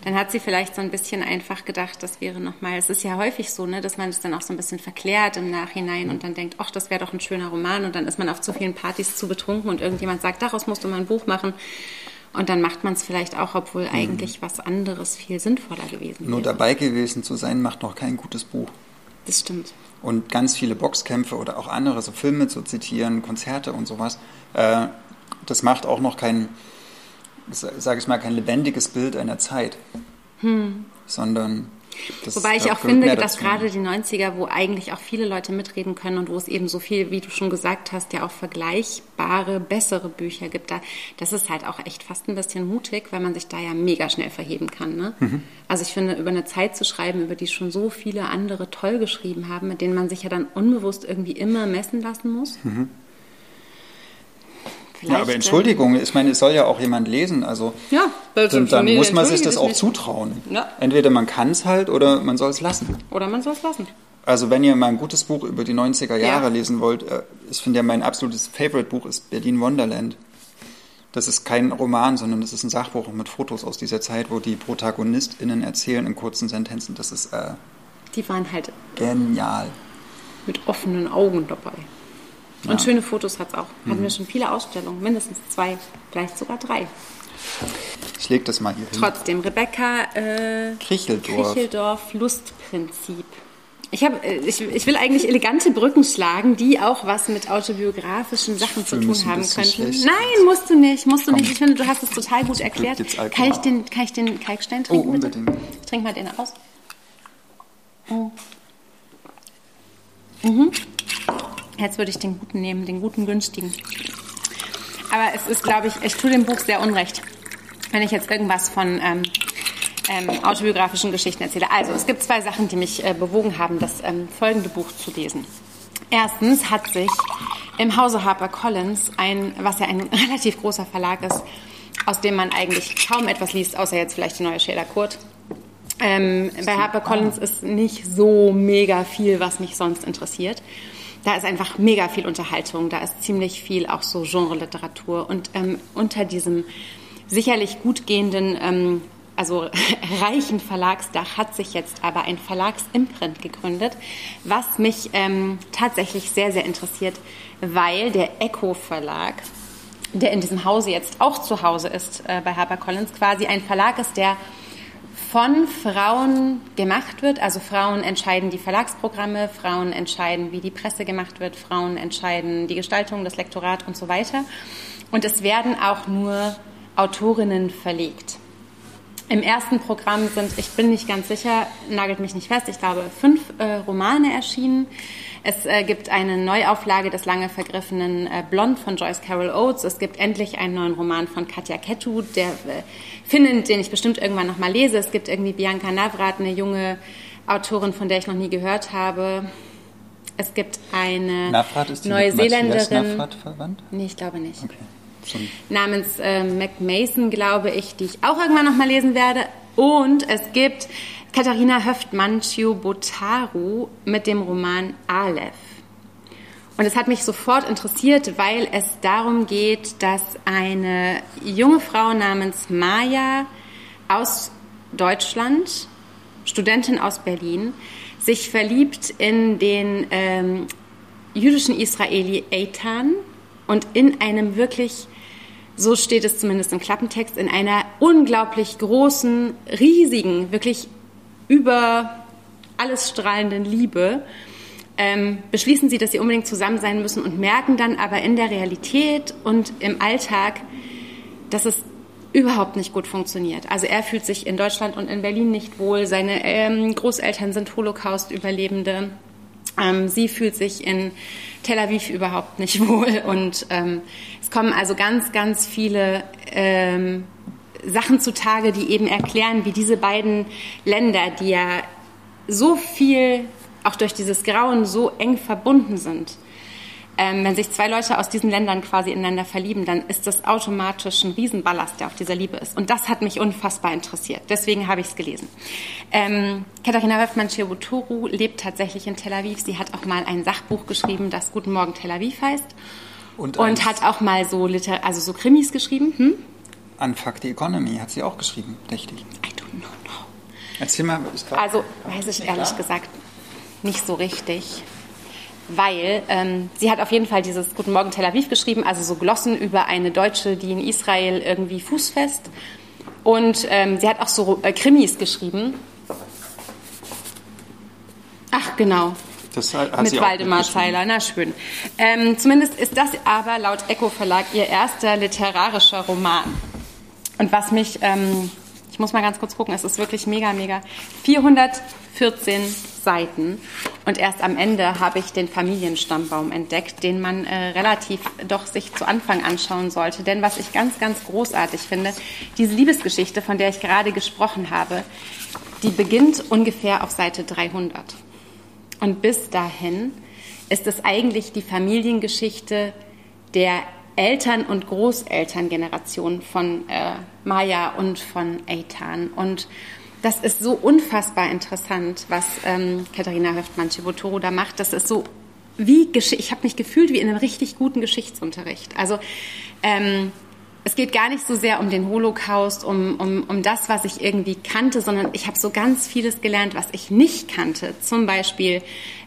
Speaker 1: dann hat sie vielleicht so ein bisschen einfach gedacht, das wäre nochmal, es ist ja häufig so, ne, dass man es dann auch so ein bisschen verklärt im Nachhinein und dann denkt, ach, das wäre doch ein schöner Roman und dann ist man auf zu vielen Partys zu betrunken und irgendjemand sagt, daraus musst du mal ein Buch machen. Und dann macht man es vielleicht auch, obwohl mhm. eigentlich was anderes viel sinnvoller gewesen wäre.
Speaker 2: Nur dabei gewesen zu sein, macht noch kein gutes Buch.
Speaker 1: Das stimmt.
Speaker 2: Und ganz viele Boxkämpfe oder auch andere, so Filme zu zitieren, Konzerte und sowas, äh, das macht auch noch kein, sage ich mal, kein lebendiges Bild einer Zeit. Hm. Sondern
Speaker 1: das Wobei ich auch finde, dass gerade die 90er, wo eigentlich auch viele Leute mitreden können und wo es eben so viel, wie du schon gesagt hast, ja auch vergleichbare, bessere Bücher gibt, da, das ist halt auch echt fast ein bisschen mutig, weil man sich da ja mega schnell verheben kann. Ne? Mhm. Also ich finde, über eine Zeit zu schreiben, über die schon so viele andere toll geschrieben haben, mit denen man sich ja dann unbewusst irgendwie immer messen lassen muss. Mhm.
Speaker 2: Ja, aber Entschuldigung, ich meine, es soll ja auch jemand lesen. Also ja, dann, dann muss man sich das auch nicht. zutrauen. Ja. Entweder man kann es halt oder man soll es lassen.
Speaker 1: Oder man soll es lassen.
Speaker 2: Also wenn ihr mal ein gutes Buch über die 90er Jahre ja. lesen wollt, äh, ich finde ja mein absolutes Favorite-Buch ist Berlin Wonderland. Das ist kein Roman, sondern das ist ein Sachbuch mit Fotos aus dieser Zeit, wo die ProtagonistInnen erzählen in kurzen Sentenzen. Das ist äh,
Speaker 1: die waren halt
Speaker 2: genial.
Speaker 1: Mit offenen Augen dabei. Und ja. schöne Fotos hat es auch. Hatten mhm. wir schon viele Ausstellungen, mindestens zwei, vielleicht sogar drei.
Speaker 2: Ich lege das mal hier hin.
Speaker 1: Trotzdem, Rebecca äh,
Speaker 2: Kricheldorf.
Speaker 1: Kricheldorf Lustprinzip. Ich, hab, äh, ich, ich will eigentlich elegante Brücken schlagen, die auch was mit autobiografischen Sachen zu tun haben könnten. Nein, musst du nicht, musst du Komm. nicht. Ich finde, du hast es total gut erklärt. Kann ich, den, kann ich den Kalkstein oh, trinken? Oh, unbedingt. Bitte? Ich trinke mal den aus. Oh. Mhm. Jetzt würde ich den guten nehmen, den guten günstigen. Aber es ist, glaube ich, ich tue dem Buch sehr unrecht, wenn ich jetzt irgendwas von ähm, ähm, autobiografischen Geschichten erzähle. Also, es gibt zwei Sachen, die mich äh, bewogen haben, das ähm, folgende Buch zu lesen. Erstens hat sich im Hause HarperCollins ein, was ja ein relativ großer Verlag ist, aus dem man eigentlich kaum etwas liest, außer jetzt vielleicht die neue Sheila Kurt. Ähm, bei HarperCollins ist nicht so mega viel, was mich sonst interessiert da ist einfach mega viel Unterhaltung, da ist ziemlich viel auch so Genre-Literatur. Und ähm, unter diesem sicherlich gut gehenden, ähm, also reichen Verlagsdach hat sich jetzt aber ein Verlagsimprint gegründet, was mich ähm, tatsächlich sehr, sehr interessiert, weil der Echo Verlag, der in diesem Hause jetzt auch zu Hause ist äh, bei HarperCollins, quasi ein Verlag ist, der von Frauen gemacht wird. Also Frauen entscheiden die Verlagsprogramme, Frauen entscheiden, wie die Presse gemacht wird, Frauen entscheiden die Gestaltung, das Lektorat und so weiter. Und es werden auch nur Autorinnen verlegt. Im ersten Programm sind, ich bin nicht ganz sicher, nagelt mich nicht fest, ich glaube, fünf äh, Romane erschienen. Es äh, gibt eine Neuauflage des lange vergriffenen äh, Blond von Joyce Carol Oates. Es gibt endlich einen neuen Roman von Katja Kettu, der Finnen, den ich bestimmt irgendwann noch mal lese. Es gibt irgendwie Bianca Navrat, eine junge Autorin, von der ich noch nie gehört habe. Es gibt eine
Speaker 2: Navrat ist die
Speaker 1: Neuseeländerin.
Speaker 2: Navrat verwandt?
Speaker 1: Nee, ich glaube nicht.
Speaker 2: Okay
Speaker 1: namens äh, Mac Mason, glaube ich, die ich auch irgendwann noch mal lesen werde. Und es gibt Katharina Höftmann Chiobotaru mit dem Roman Aleph. Und es hat mich sofort interessiert, weil es darum geht, dass eine junge Frau namens Maya aus Deutschland, Studentin aus Berlin, sich verliebt in den ähm, jüdischen Israeli Eitan und in einem wirklich so steht es zumindest im Klappentext, in einer unglaublich großen, riesigen, wirklich über alles strahlenden Liebe, ähm, beschließen sie, dass sie unbedingt zusammen sein müssen und merken dann aber in der Realität und im Alltag, dass es überhaupt nicht gut funktioniert. Also er fühlt sich in Deutschland und in Berlin nicht wohl. Seine ähm, Großeltern sind Holocaust-Überlebende. Ähm, sie fühlt sich in Tel Aviv überhaupt nicht wohl. Und ähm, es kommen also ganz, ganz viele ähm, Sachen zutage, die eben erklären, wie diese beiden Länder, die ja so viel, auch durch dieses Grauen, so eng verbunden sind, ähm, wenn sich zwei Leute aus diesen Ländern quasi ineinander verlieben, dann ist das automatisch ein Riesenballast, der auf dieser Liebe ist. Und das hat mich unfassbar interessiert. Deswegen habe ich es gelesen. Ähm, Katharina Höfmann-Chirbutoru lebt tatsächlich in Tel Aviv. Sie hat auch mal ein Sachbuch geschrieben, das Guten Morgen Tel Aviv heißt. Und, und hat auch mal so, Liter also so Krimis geschrieben. Hm?
Speaker 2: Unfuck the Economy hat sie auch geschrieben, richtig.
Speaker 1: I don't know.
Speaker 2: Erzähl mal,
Speaker 1: ist Also, weiß ich ehrlich klar? gesagt nicht so richtig. Weil ähm, sie hat auf jeden Fall dieses Guten Morgen Tel Aviv geschrieben, also so Glossen über eine Deutsche, die in Israel irgendwie fußfest. Und ähm, sie hat auch so äh, Krimis geschrieben. Ach, genau.
Speaker 2: Das hat
Speaker 1: mit Waldemar Zeiler, na schön. Ähm, zumindest ist das aber laut Echo Verlag ihr erster literarischer Roman. Und was mich, ähm, ich muss mal ganz kurz gucken, es ist wirklich mega, mega. 414 Seiten. Und erst am Ende habe ich den Familienstammbaum entdeckt, den man äh, relativ doch sich zu Anfang anschauen sollte. Denn was ich ganz, ganz großartig finde, diese Liebesgeschichte, von der ich gerade gesprochen habe, die beginnt ungefähr auf Seite 300. Und bis dahin ist es eigentlich die Familiengeschichte der Eltern- und Großelterngeneration von äh, Maya und von Eitan. Und das ist so unfassbar interessant, was ähm, Katharina Höftmann-Chibotoro da macht. Das ist so wie ich habe mich gefühlt wie in einem richtig guten Geschichtsunterricht. Also ähm, es geht gar nicht so sehr um den Holocaust, um, um, um das, was ich irgendwie kannte, sondern ich habe so ganz vieles gelernt, was ich nicht kannte. Zum Beispiel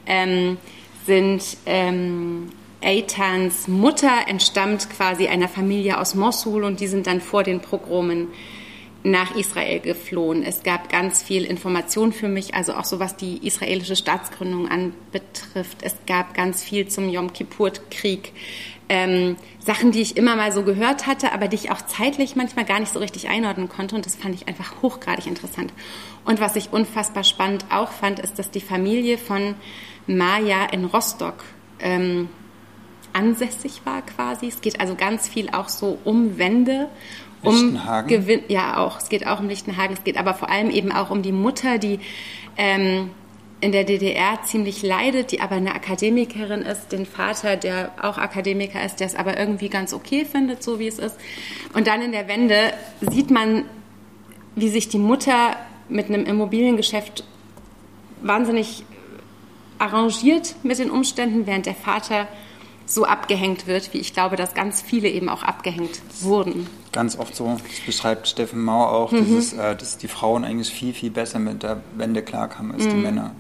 Speaker 1: ähm, sind ähm, Eitans Mutter entstammt quasi einer Familie aus Mosul und die sind dann vor den Pogromen nach Israel geflohen. Es gab ganz viel Information für mich, also auch so was die israelische Staatsgründung anbetrifft. Es gab ganz viel zum Yom Kippur-Krieg. Ähm, Sachen, die ich immer mal so gehört hatte, aber die ich auch zeitlich manchmal gar nicht so richtig einordnen konnte. Und das fand ich einfach hochgradig interessant. Und was ich unfassbar spannend auch fand, ist, dass die Familie von Maya in Rostock ähm, ansässig war quasi. Es geht also ganz viel auch so um Wände um Lichtenhagen? Gewinn, ja auch. Es geht auch um Lichtenhagen. Es geht aber vor allem eben auch um die Mutter, die ähm, in der DDR ziemlich leidet, die aber eine Akademikerin ist, den Vater, der auch Akademiker ist, der es aber irgendwie ganz okay findet, so wie es ist. Und dann in der Wende sieht man, wie sich die Mutter mit einem Immobiliengeschäft wahnsinnig arrangiert mit den Umständen, während der Vater so abgehängt wird, wie ich glaube, dass ganz viele eben auch abgehängt wurden.
Speaker 2: Ganz oft so, das beschreibt Steffen Mauer auch, mhm. dieses, äh, dass die Frauen eigentlich viel, viel besser mit der Wende klarkamen als mhm. die Männer.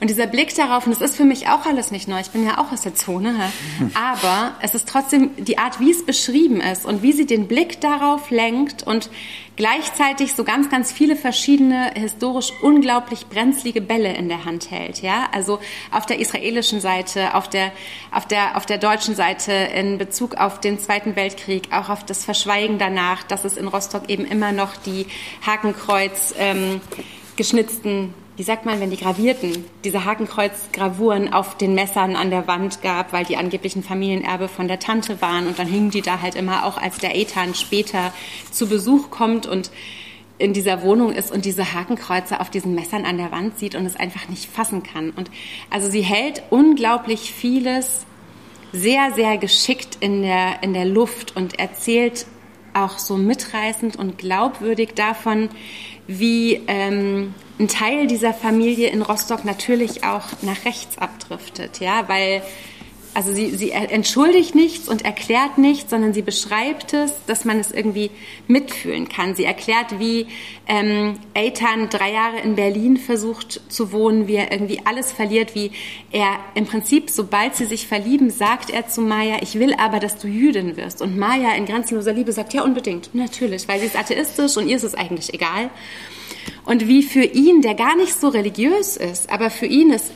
Speaker 1: Und dieser Blick darauf, und das ist für mich auch alles nicht neu, ich bin ja auch aus der Zone, aber es ist trotzdem die Art, wie es beschrieben ist und wie sie den Blick darauf lenkt und gleichzeitig so ganz, ganz viele verschiedene historisch unglaublich brenzlige Bälle in der Hand hält. Ja, also auf der israelischen Seite, auf der, auf der, auf der deutschen Seite in Bezug auf den Zweiten Weltkrieg, auch auf das Verschweigen danach, dass es in Rostock eben immer noch die Hakenkreuz ähm, geschnitzten wie sagt man, wenn die gravierten, diese Hakenkreuzgravuren auf den Messern an der Wand gab, weil die angeblichen Familienerbe von der Tante waren und dann hingen die da halt immer auch, als der Ethan später zu Besuch kommt und in dieser Wohnung ist und diese Hakenkreuze auf diesen Messern an der Wand sieht und es einfach nicht fassen kann. Und also sie hält unglaublich vieles sehr, sehr geschickt in der, in der Luft und erzählt auch so mitreißend und glaubwürdig davon, wie ähm, ein Teil dieser Familie in Rostock natürlich auch nach rechts abdriftet, ja, weil also sie, sie entschuldigt nichts und erklärt nichts, sondern sie beschreibt es, dass man es irgendwie mitfühlen kann. Sie erklärt, wie ähm, Eitan drei Jahre in Berlin versucht zu wohnen, wie er irgendwie alles verliert, wie er im Prinzip, sobald sie sich verlieben, sagt er zu Maya, ich will aber, dass du Jüdin wirst. Und Maya in grenzenloser Liebe sagt, ja unbedingt, natürlich, weil sie ist atheistisch und ihr ist es eigentlich egal. Und wie für ihn, der gar nicht so religiös ist, aber für ihn ist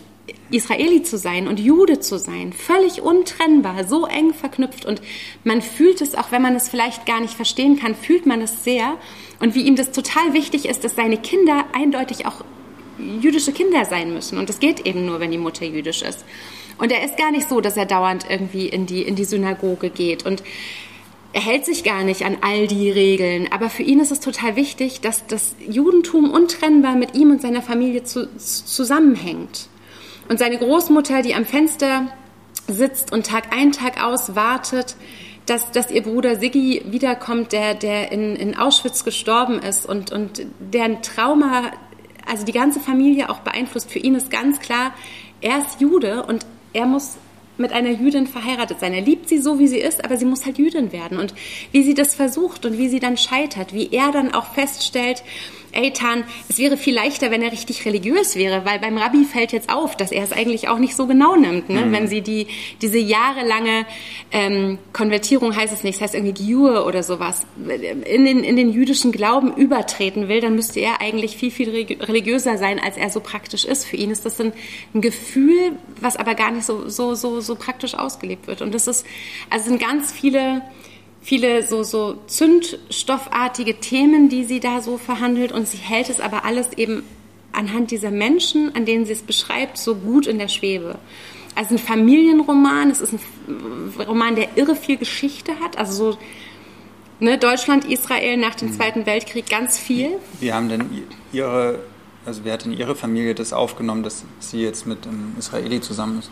Speaker 1: Israeli zu sein und Jude zu sein, völlig untrennbar, so eng verknüpft. Und man fühlt es, auch wenn man es vielleicht gar nicht verstehen kann, fühlt man es sehr. Und wie ihm das total wichtig ist, dass seine Kinder eindeutig auch jüdische Kinder sein müssen. Und das geht eben nur, wenn die Mutter jüdisch ist. Und er ist gar nicht so, dass er dauernd irgendwie in die, in die Synagoge geht. Und er hält sich gar nicht an all die Regeln, aber für ihn ist es total wichtig, dass das Judentum untrennbar mit ihm und seiner Familie zu, zusammenhängt. Und seine Großmutter, die am Fenster sitzt und Tag ein, Tag aus wartet, dass, dass ihr Bruder Siggi wiederkommt, der, der in, in Auschwitz gestorben ist und, und deren Trauma, also die ganze Familie auch beeinflusst. Für ihn ist ganz klar, er ist Jude und er muss mit einer Jüdin verheiratet sein. Er liebt sie so, wie sie ist, aber sie muss halt Jüdin werden. Und wie sie das versucht und wie sie dann scheitert, wie er dann auch feststellt, Eitan, es wäre viel leichter, wenn er richtig religiös wäre, weil beim Rabbi fällt jetzt auf, dass er es eigentlich auch nicht so genau nimmt. Ne? Mhm. Wenn sie die, diese jahrelange ähm, Konvertierung, heißt es nicht, das heißt irgendwie Giur oder sowas, in den, in den jüdischen Glauben übertreten will, dann müsste er eigentlich viel, viel religiöser sein, als er so praktisch ist. Für ihn ist das ein, ein Gefühl, was aber gar nicht so, so, so, so praktisch ausgelebt wird. Und das ist, also sind ganz viele viele so, so zündstoffartige Themen, die sie da so verhandelt und sie hält es aber alles eben anhand dieser Menschen, an denen sie es beschreibt, so gut in der Schwebe. Also ein Familienroman, es ist ein Roman, der irre viel Geschichte hat, also so ne, Deutschland, Israel nach dem mhm. Zweiten Weltkrieg ganz viel.
Speaker 2: Wie haben denn Ihre, also wer hat denn Ihre Familie das aufgenommen, dass sie jetzt mit einem Israeli zusammen ist?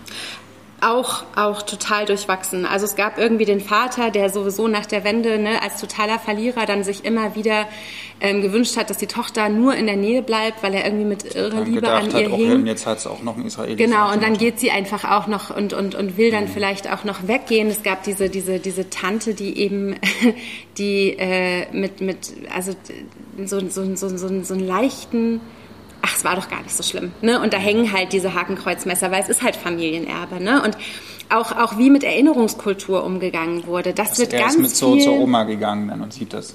Speaker 1: Auch, auch total durchwachsen. Also es gab irgendwie den Vater, der sowieso nach der Wende ne, als totaler Verlierer dann sich immer wieder ähm, gewünscht hat, dass die Tochter nur in der Nähe bleibt, weil er irgendwie mit irrer Liebe an ihr
Speaker 2: hat,
Speaker 1: hing.
Speaker 2: jetzt hat es auch noch ein Israeli.
Speaker 1: Genau, und dann geht sie einfach auch noch und, und, und will dann mhm. vielleicht auch noch weggehen. Es gab diese, diese, diese Tante, die eben, die äh, mit, mit, also so, so, so, so, so einen leichten ach, es war doch gar nicht so schlimm. Ne? Und da hängen halt diese Hakenkreuzmesser, weil es ist halt Familienerbe. Ne? Und auch, auch wie mit Erinnerungskultur umgegangen wurde, das also wird
Speaker 2: er
Speaker 1: ganz
Speaker 2: ist mit
Speaker 1: viel...
Speaker 2: zur Oma gegangen dann und sieht das.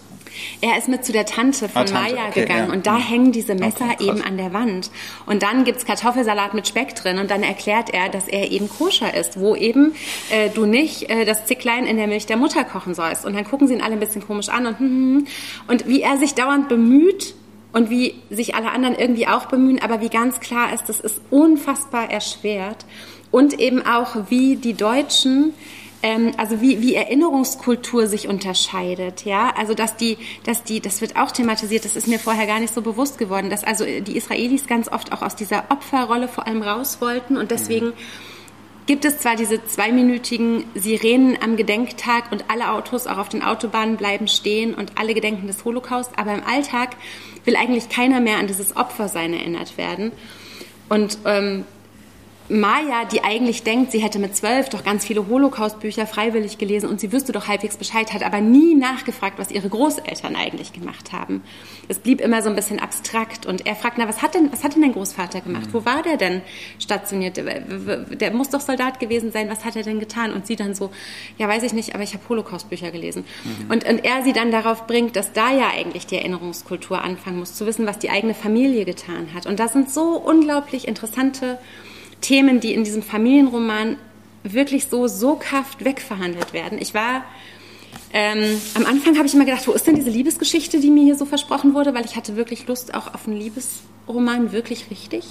Speaker 1: Er ist mit zu der Tante von ah, Tante. Maya okay, gegangen ja. und da hängen diese Messer okay, eben an der Wand. Und dann gibt's Kartoffelsalat mit Speck drin und dann erklärt er, dass er eben koscher ist, wo eben äh, du nicht äh, das Zicklein in der Milch der Mutter kochen sollst. Und dann gucken sie ihn alle ein bisschen komisch an und, hm, hm, hm. und wie er sich dauernd bemüht, und wie sich alle anderen irgendwie auch bemühen, aber wie ganz klar ist, das ist unfassbar erschwert. Und eben auch, wie die Deutschen ähm, also wie, wie Erinnerungskultur sich unterscheidet, ja, also dass die, dass die, das wird auch thematisiert, das ist mir vorher gar nicht so bewusst geworden, dass also die Israelis ganz oft auch aus dieser Opferrolle vor allem raus wollten und deswegen gibt es zwar diese zweiminütigen Sirenen am Gedenktag und alle Autos auch auf den Autobahnen bleiben stehen und alle gedenken des Holocaust, aber im Alltag will eigentlich keiner mehr an dieses Opfersein erinnert werden. Und ähm, Maya, die eigentlich denkt, sie hätte mit zwölf doch ganz viele Holocaust-Bücher freiwillig gelesen und sie wüsste doch halbwegs Bescheid, hat aber nie nachgefragt, was ihre Großeltern eigentlich gemacht haben. Es blieb immer so ein bisschen abstrakt und er fragt, na, was hat denn, was hat denn dein Großvater gemacht? Wo war der denn stationiert? Der muss doch Soldat gewesen sein, was hat er denn getan? Und sie dann so, ja, weiß ich nicht, aber ich habe Holocaust-Bücher gelesen. Mhm. Und, und er sie dann darauf bringt, dass da ja eigentlich die Erinnerungskultur anfangen muss, zu wissen, was die eigene Familie getan hat. Und das sind so unglaublich interessante Themen, die in diesem Familienroman wirklich so soghaft wegverhandelt werden. Ich war ähm, am Anfang habe ich immer gedacht, wo ist denn diese Liebesgeschichte, die mir hier so versprochen wurde, weil ich hatte wirklich Lust auch auf einen Liebesroman, wirklich richtig.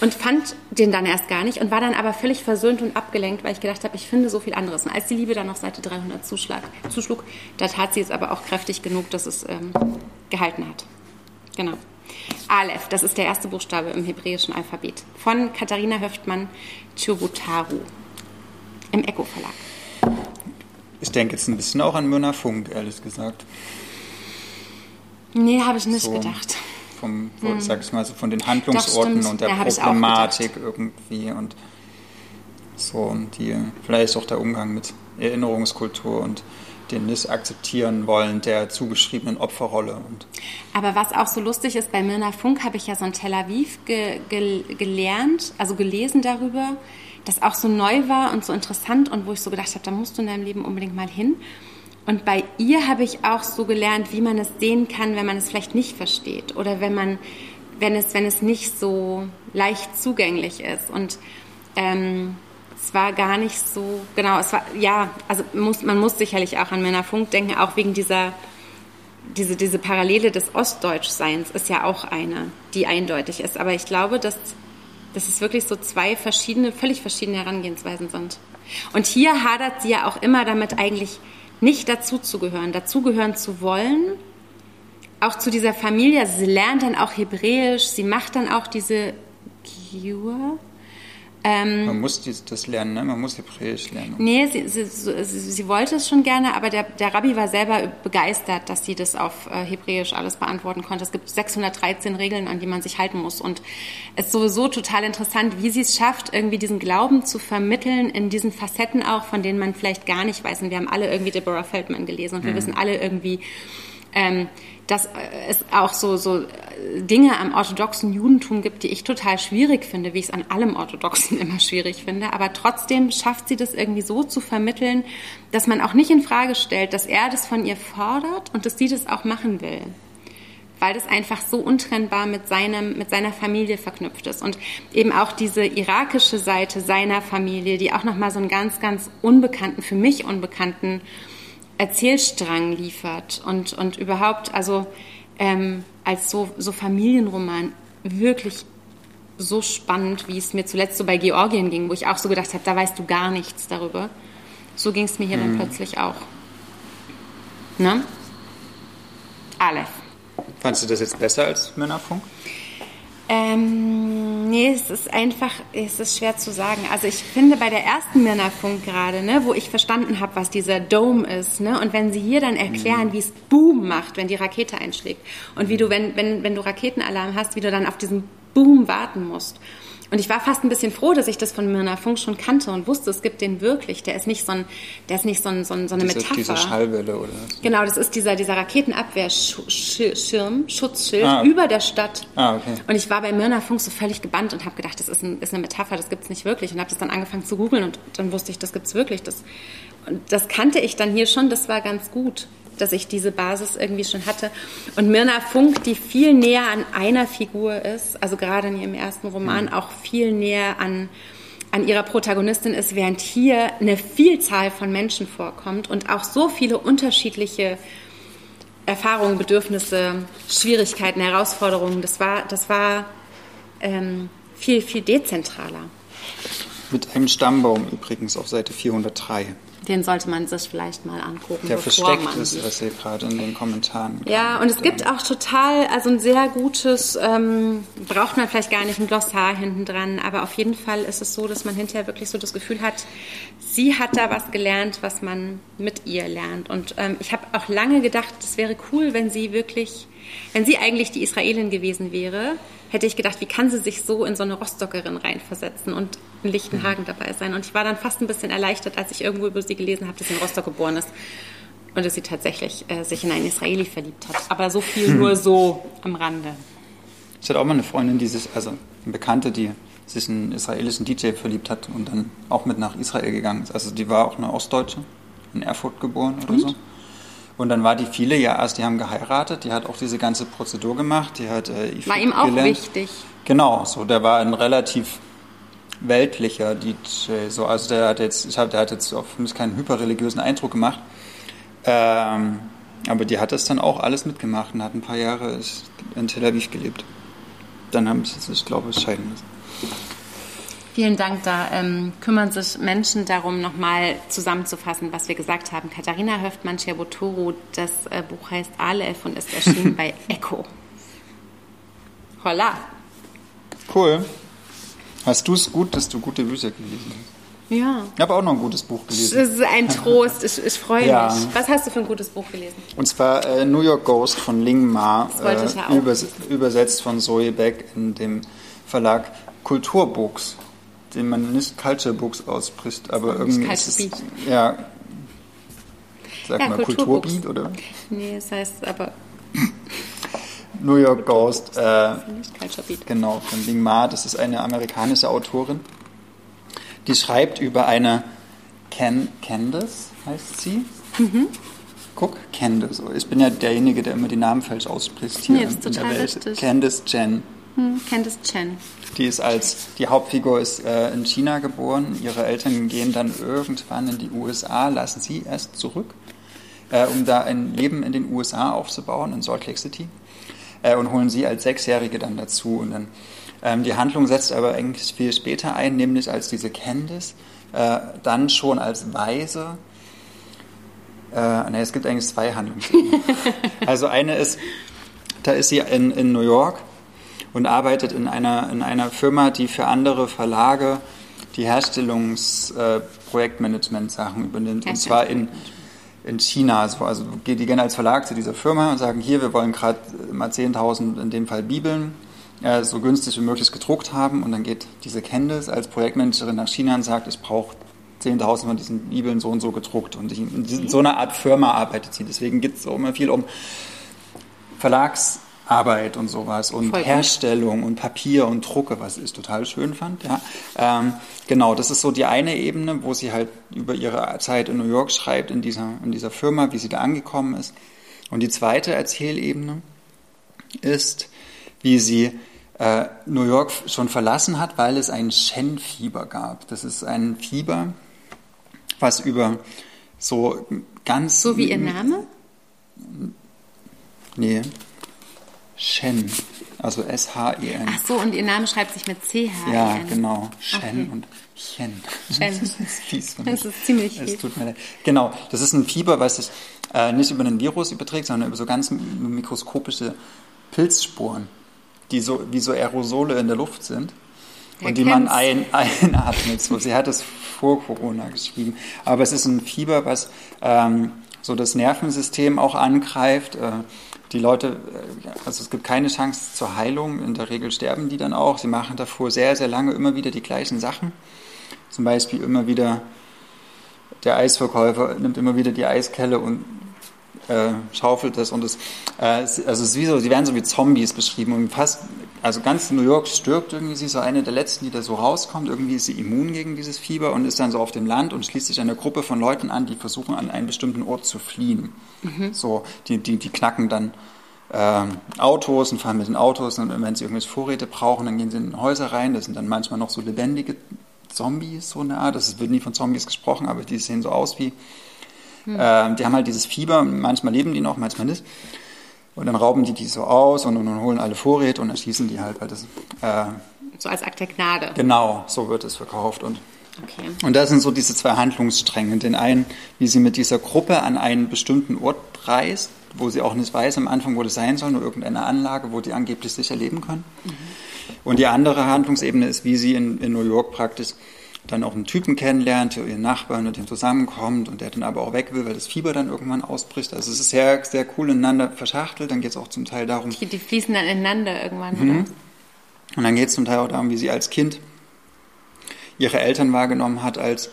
Speaker 1: Und fand den dann erst gar nicht und war dann aber völlig versöhnt und abgelenkt, weil ich gedacht habe, ich finde so viel anderes. Und als die Liebe dann auf Seite 300 zuschlag, zuschlug, da tat sie es aber auch kräftig genug, dass es ähm, gehalten hat. Genau. Aleph, das ist der erste Buchstabe im hebräischen Alphabet. Von Katharina Höftmann Churutaru im Echo Verlag.
Speaker 2: Ich denke jetzt ein bisschen auch an Myrna Funk, ehrlich gesagt.
Speaker 1: Nee, habe ich nicht so gedacht.
Speaker 2: Vom, hm. sag ich mal, so von den Handlungsorten und der ja, Problematik irgendwie und so und die, vielleicht auch der Umgang mit Erinnerungskultur und den nicht akzeptieren wollen der zugeschriebenen Opferrolle. Und
Speaker 1: Aber was auch so lustig ist, bei Mirna Funk habe ich ja so in Tel Aviv ge ge gelernt, also gelesen darüber, das auch so neu war und so interessant und wo ich so gedacht habe, da musst du in deinem Leben unbedingt mal hin. Und bei ihr habe ich auch so gelernt, wie man es sehen kann, wenn man es vielleicht nicht versteht oder wenn man, wenn es, wenn es nicht so leicht zugänglich ist. Und ähm, es war gar nicht so, genau, es war, ja, also muss, man muss sicherlich auch an Männer Funk denken, auch wegen dieser, diese, diese Parallele des Ostdeutschseins ist ja auch eine, die eindeutig ist. Aber ich glaube, dass, dass es wirklich so zwei verschiedene, völlig verschiedene Herangehensweisen sind. Und hier hadert sie ja auch immer damit, eigentlich nicht dazuzugehören, dazugehören zu wollen, auch zu dieser Familie. Also sie lernt dann auch Hebräisch, sie macht dann auch diese Giur, Ähm,
Speaker 2: Man muss dies, das lernen, ne? man muss Hebräisch lernen.
Speaker 1: Nee, sie, sie, sie, sie wollte es schon gerne, aber der, der Rabbi war selber begeistert, dass sie das auf äh, Hebräisch alles beantworten konnte. Es gibt 613 Regeln, an die man sich halten muss. Und es ist sowieso total interessant, wie sie es schafft, irgendwie diesen Glauben zu vermitteln in diesen Facetten auch, von denen man vielleicht gar nicht weiß. Und wir haben alle irgendwie Deborah Feldman gelesen und wir wissen alle irgendwie, ähm, dass es auch so, so Dinge am orthodoxen Judentum gibt, die ich total schwierig finde, wie ich es an allem Orthodoxen immer schwierig finde. Aber trotzdem schafft sie das irgendwie so zu vermitteln, dass man auch nicht in Frage stellt, dass er das von ihr fordert und dass sie das auch machen will. Weil das einfach so untrennbar mit, seinem, mit seiner Familie verknüpft ist. Und eben auch diese irakische Seite seiner Familie, die auch nochmal so einen ganz, ganz unbekannten, für mich unbekannten Erzählstrang liefert und, und überhaupt, also ähm, als so, so Familienroman wirklich so spannend, wie es mir zuletzt so bei Georgien ging, wo ich auch so gedacht habe, da weißt du gar nichts darüber. So ging es mir hier mhm. dann plötzlich auch. Ne? Aleph.
Speaker 2: Fandest du das jetzt besser als Männerfunk?
Speaker 1: Ähm, nee, es ist einfach, es ist schwer zu sagen. Also ich finde bei der ersten Männerfunk gerade, ne, wo ich verstanden habe, was dieser Dome ist, ne, und wenn sie hier dann erklären, mhm. wie es Boom macht, wenn die Rakete einschlägt und wie du, wenn, wenn, wenn du Raketenalarm hast, wie du dann auf diesen Boom warten musst und ich war fast ein bisschen froh, dass ich das von Mirna Funk schon kannte und wusste, es gibt den wirklich. Der ist nicht so, ein, der ist nicht so, ein, so, ein, so eine diese, Metapher.
Speaker 2: Diese Schallwelle oder
Speaker 1: was? Genau, das ist dieser, dieser Raketenabwehrschirm, Schutzschild ah, über der Stadt.
Speaker 2: Ah, okay.
Speaker 1: Und ich war bei Mirna Funk so völlig gebannt und habe gedacht, das ist, ein, ist eine Metapher, das gibt es nicht wirklich. Und habe das dann angefangen zu googeln und dann wusste ich, das gibt es wirklich. Das, und das kannte ich dann hier schon, das war ganz gut dass ich diese Basis irgendwie schon hatte. Und Mirna Funk, die viel näher an einer Figur ist, also gerade in ihrem ersten Roman mhm. auch viel näher an, an ihrer Protagonistin ist, während hier eine Vielzahl von Menschen vorkommt und auch so viele unterschiedliche Erfahrungen, Bedürfnisse, Schwierigkeiten, Herausforderungen. Das war, das war ähm, viel, viel dezentraler.
Speaker 2: Mit einem Stammbaum übrigens auf Seite 403.
Speaker 1: Den sollte man sich vielleicht mal angucken.
Speaker 2: Der versteckt ist, was ihr gerade in den Kommentaren.
Speaker 1: Ja, und es gibt auch total, also ein sehr gutes, ähm, braucht man vielleicht gar nicht ein Glossar hinten dran, aber auf jeden Fall ist es so, dass man hinterher wirklich so das Gefühl hat, sie hat da was gelernt, was man mit ihr lernt. Und ähm, ich habe auch lange gedacht, es wäre cool, wenn sie wirklich, wenn sie eigentlich die Israelin gewesen wäre, hätte ich gedacht, wie kann sie sich so in so eine Rostockerin reinversetzen und in Lichtenhagen dabei sein. Und ich war dann fast ein bisschen erleichtert, als ich irgendwo über sie gelesen habe, dass sie in Rostock geboren ist und dass sie tatsächlich äh, sich in einen Israeli verliebt hat. Aber so viel hm. nur so am Rande.
Speaker 2: Ich hatte auch mal eine Freundin, die sich, also eine Bekannte, die sich in einen israelischen DJ verliebt hat und dann auch mit nach Israel gegangen ist. Also die war auch eine Ostdeutsche, in Erfurt geboren oder und? so. Und dann war die viele ja erst, die haben geheiratet, die hat auch diese ganze Prozedur gemacht, die hat äh,
Speaker 1: War ihm auch gelernt. wichtig.
Speaker 2: Genau, so der war ein relativ weltlicher DJ, so also der hat jetzt, ich hab, der hat jetzt auf mich keinen hyperreligiösen Eindruck gemacht, ähm, aber die hat das dann auch alles mitgemacht und hat ein paar Jahre in Tel Aviv gelebt. Dann haben sie sich, glaube ich, scheiden müssen.
Speaker 1: Vielen Dank. Da ähm, kümmern sich Menschen darum, nochmal zusammenzufassen, was wir gesagt haben. Katharina Höftmann-Scherbotoro, das äh, Buch heißt Aleph und ist erschienen bei Echo. Holla.
Speaker 2: Cool. Hast du es gut, dass du gute Bücher gelesen hast?
Speaker 1: Ja.
Speaker 2: Ich habe auch noch ein gutes Buch gelesen.
Speaker 1: Das ist ein Trost. Ich, ich freue ja. mich. Was hast du für ein gutes Buch gelesen?
Speaker 2: Und zwar äh, New York Ghost von Ling Ma.
Speaker 1: Äh. Übers
Speaker 2: übersetzt von Zoe Beck in dem Verlag Kulturbooks den man nicht Culture Books ausspricht, aber das irgendwie ist es, ja, sag ja, mal Kulturbeat oder?
Speaker 1: Nee, es heißt aber
Speaker 2: New York Ghost, äh, genau, von Ling Ma, das ist eine amerikanische Autorin, die schreibt über eine Ken Candace, heißt sie. Mhm. Guck, Candace. Ich bin ja derjenige, der immer die Namen falsch ausspricht hier nee,
Speaker 1: in, in der Welt. Richtig.
Speaker 2: Candace Chen.
Speaker 1: Hm, Candice Chen.
Speaker 2: Die ist als, die Hauptfigur ist äh, in China geboren. Ihre Eltern gehen dann irgendwann in die USA, lassen sie erst zurück, äh, um da ein Leben in den USA aufzubauen, in Salt Lake City. Äh, und holen sie als Sechsjährige dann dazu. Und dann, ähm, die Handlung setzt aber eigentlich viel später ein, nämlich als diese Candice, äh, dann schon als Weise. Äh, nee, es gibt eigentlich zwei Handlungen. also eine ist, da ist sie in, in New York und arbeitet in einer, in einer Firma, die für andere Verlage die Herstellungsprojektmanagement-Sachen übernimmt. Und zwar in, in China. Also, also die gehen als Verlag zu dieser Firma und sagen, hier, wir wollen gerade mal 10.000, in dem Fall Bibeln, äh, so günstig wie möglich gedruckt haben. Und dann geht diese Candice als Projektmanagerin nach China und sagt, ich brauche 10.000 von diesen Bibeln so und so gedruckt. Und in so einer Art Firma arbeitet sie. Deswegen geht es immer viel um Verlags- Arbeit und sowas und Voll Herstellung und Papier und Drucke, was ich total schön fand. Ja. Ähm, genau, das ist so die eine Ebene, wo sie halt über ihre Zeit in New York schreibt, in dieser, in dieser Firma, wie sie da angekommen ist. Und die zweite Erzählebene ist, wie sie äh, New York schon verlassen hat, weil es ein Shen-Fieber gab. Das ist ein Fieber, was über so ganz...
Speaker 1: So wie ihr Name?
Speaker 2: Nee, Shen, also S-H-E-N.
Speaker 1: Ach so, und ihr Name schreibt sich mit C-H-E-N.
Speaker 2: Ja, genau. Shen okay. und Chen.
Speaker 1: Shen. Das ist fies. Das ist ziemlich fies.
Speaker 2: Es tut mir leid. Genau, das ist ein Fieber, was sich äh, nicht über einen Virus überträgt, sondern über so ganz mikroskopische Pilzsporen, die so wie so Aerosole in der Luft sind. Und die man ein, einatmet. So, sie hat es vor Corona geschrieben. Aber es ist ein Fieber, was ähm, so das Nervensystem auch angreift. Äh, die Leute, äh, also es gibt keine Chance zur Heilung, in der Regel sterben die dann auch. Sie machen davor sehr, sehr lange immer wieder die gleichen Sachen. Zum Beispiel immer wieder, der Eisverkäufer nimmt immer wieder die Eiskelle und äh, schaufelt das und es, äh, also es ist wie so, sie werden so wie Zombies beschrieben und fast, also ganz New York stirbt irgendwie, sie ist so eine der letzten, die da so rauskommt, irgendwie ist sie immun gegen dieses Fieber und ist dann so auf dem Land und schließt sich einer Gruppe von Leuten an, die versuchen an einen bestimmten Ort zu fliehen. Mhm. So, die, die, die knacken dann äh, Autos und fahren mit den Autos und wenn sie irgendwelche Vorräte brauchen, dann gehen sie in Häuser rein, das sind dann manchmal noch so lebendige Zombies, so eine Art, das wird nie von Zombies gesprochen, aber die sehen so aus wie hm. Äh, die haben halt dieses Fieber, manchmal leben die noch, manchmal nicht. Und dann rauben die die so aus und, und, und holen alle Vorräte und erschießen die halt, weil das. Äh,
Speaker 1: so als Akt der Gnade.
Speaker 2: Genau, so wird es verkauft. Und, okay. und das sind so diese zwei Handlungsstränge. Den einen, wie sie mit dieser Gruppe an einen bestimmten Ort reist, wo sie auch nicht weiß am Anfang, wo das sein soll, nur irgendeine Anlage, wo die angeblich sicher leben können. Mhm. Und die andere Handlungsebene ist, wie sie in, in New York praktisch dann auch einen Typen kennenlernt, der ihren Nachbarn mit dem zusammenkommt und der dann aber auch weg will, weil das Fieber dann irgendwann ausbricht. Also es ist sehr, sehr cool ineinander verschachtelt. Dann geht es auch zum Teil darum.
Speaker 1: Die, die fließen dann ineinander irgendwann, mhm.
Speaker 2: Und dann geht es zum Teil auch darum, wie sie als Kind ihre Eltern wahrgenommen hat als,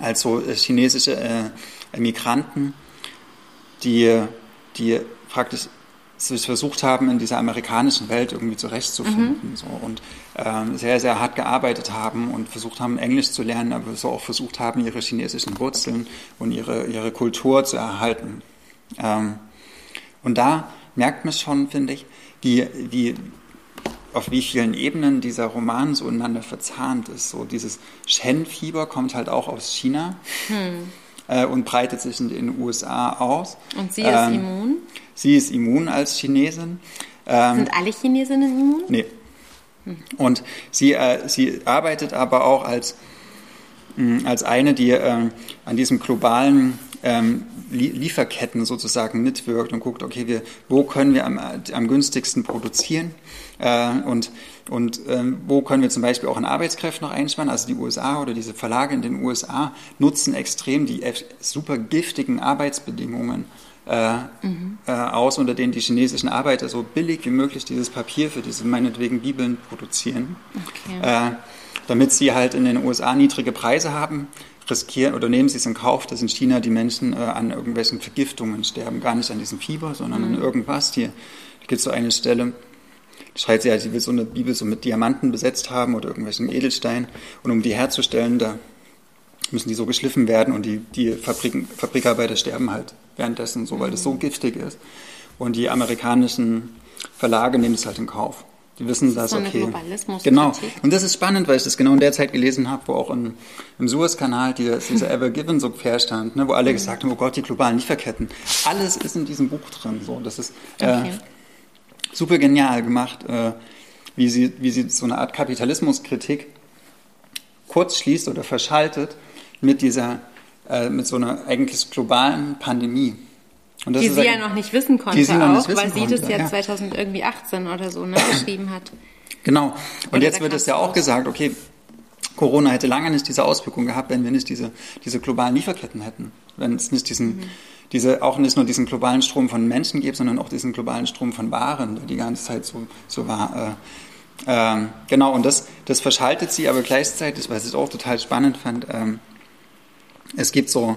Speaker 2: als so äh, chinesische äh, Migranten, die, die praktisch sich versucht haben, in dieser amerikanischen Welt irgendwie zurechtzufinden. Mhm. So, und sehr, sehr hart gearbeitet haben und versucht haben, Englisch zu lernen, aber so auch versucht haben, ihre chinesischen Wurzeln und ihre, ihre Kultur zu erhalten. Ähm, und da merkt man schon, finde ich, wie, wie, auf wie vielen Ebenen dieser Roman so ineinander verzahnt ist. So dieses Shen-Fieber kommt halt auch aus China. Hm äh, und breitet sich in den USA aus.
Speaker 1: Und sie ist ähm, immun?
Speaker 2: Sie ist immun als Chinesin.
Speaker 1: Ähm, Sind alle Chinesinnen immun?
Speaker 2: Nee. Und sie, äh, sie arbeitet aber auch als, mh, als eine, die äh, an diesem globalen ähm, Lieferketten sozusagen mitwirkt und guckt, okay, wir, wo können wir am, am günstigsten produzieren äh, und, und ähm, wo können wir zum Beispiel auch an Arbeitskräften noch einsparen. Also die USA oder diese Verlage in den USA nutzen extrem die super giftigen Arbeitsbedingungen äh, mhm. äh, aus, unter denen die chinesischen Arbeiter so billig wie möglich dieses Papier für diese meinetwegen Bibeln produzieren. Okay. Äh, damit sie halt in den USA niedrige Preise haben, riskieren oder nehmen sie es in Kauf, dass in China die Menschen äh, an irgendwelchen Vergiftungen sterben. Gar nicht an diesem Fieber, sondern mhm. an irgendwas. Hier gibt es so eine Stelle, da schreibt sie halt, sie will so eine Bibel so mit Diamanten besetzt haben oder irgendwelchen Edelsteinen. Und um die herzustellen, da müssen die so geschliffen werden und die, die Fabriken, Fabrikarbeiter sterben halt währenddessen so, weil das so giftig ist. Und die amerikanischen Verlage nehmen es halt in Kauf. Die wissen das, das okay. Genau. Und das ist spannend, weil ich das genau in der Zeit gelesen habe, wo auch in, im Suezkanal die, dieser Ever Given so quer stand, ne, wo alle gesagt haben, oh Gott, die globalen Lieferketten. Alles ist in diesem Buch drin. So, das ist äh, okay. super genial gemacht, äh, wie, sie, wie sie so eine Art Kapitalismuskritik kurz schließt oder verschaltet mit dieser, äh, mit so einer eigentlich globalen Pandemie
Speaker 1: die sie ja noch nicht wissen konnte, auch, wissen weil sie das ja, ja 2018 oder so ne, geschrieben hat.
Speaker 2: Genau. Und oder jetzt wird es ja auch gesagt, okay, Corona hätte lange nicht diese Auswirkungen gehabt, wenn wir nicht diese, diese globalen Lieferketten hätten. Wenn es nicht diesen, mhm. diese, auch nicht nur diesen globalen Strom von Menschen gibt, sondern auch diesen globalen Strom von Waren, der die ganze Zeit so, so war. Äh, äh, genau, und das, das verschaltet sie, aber gleichzeitig, was ich auch total spannend fand, ähm, es gibt so,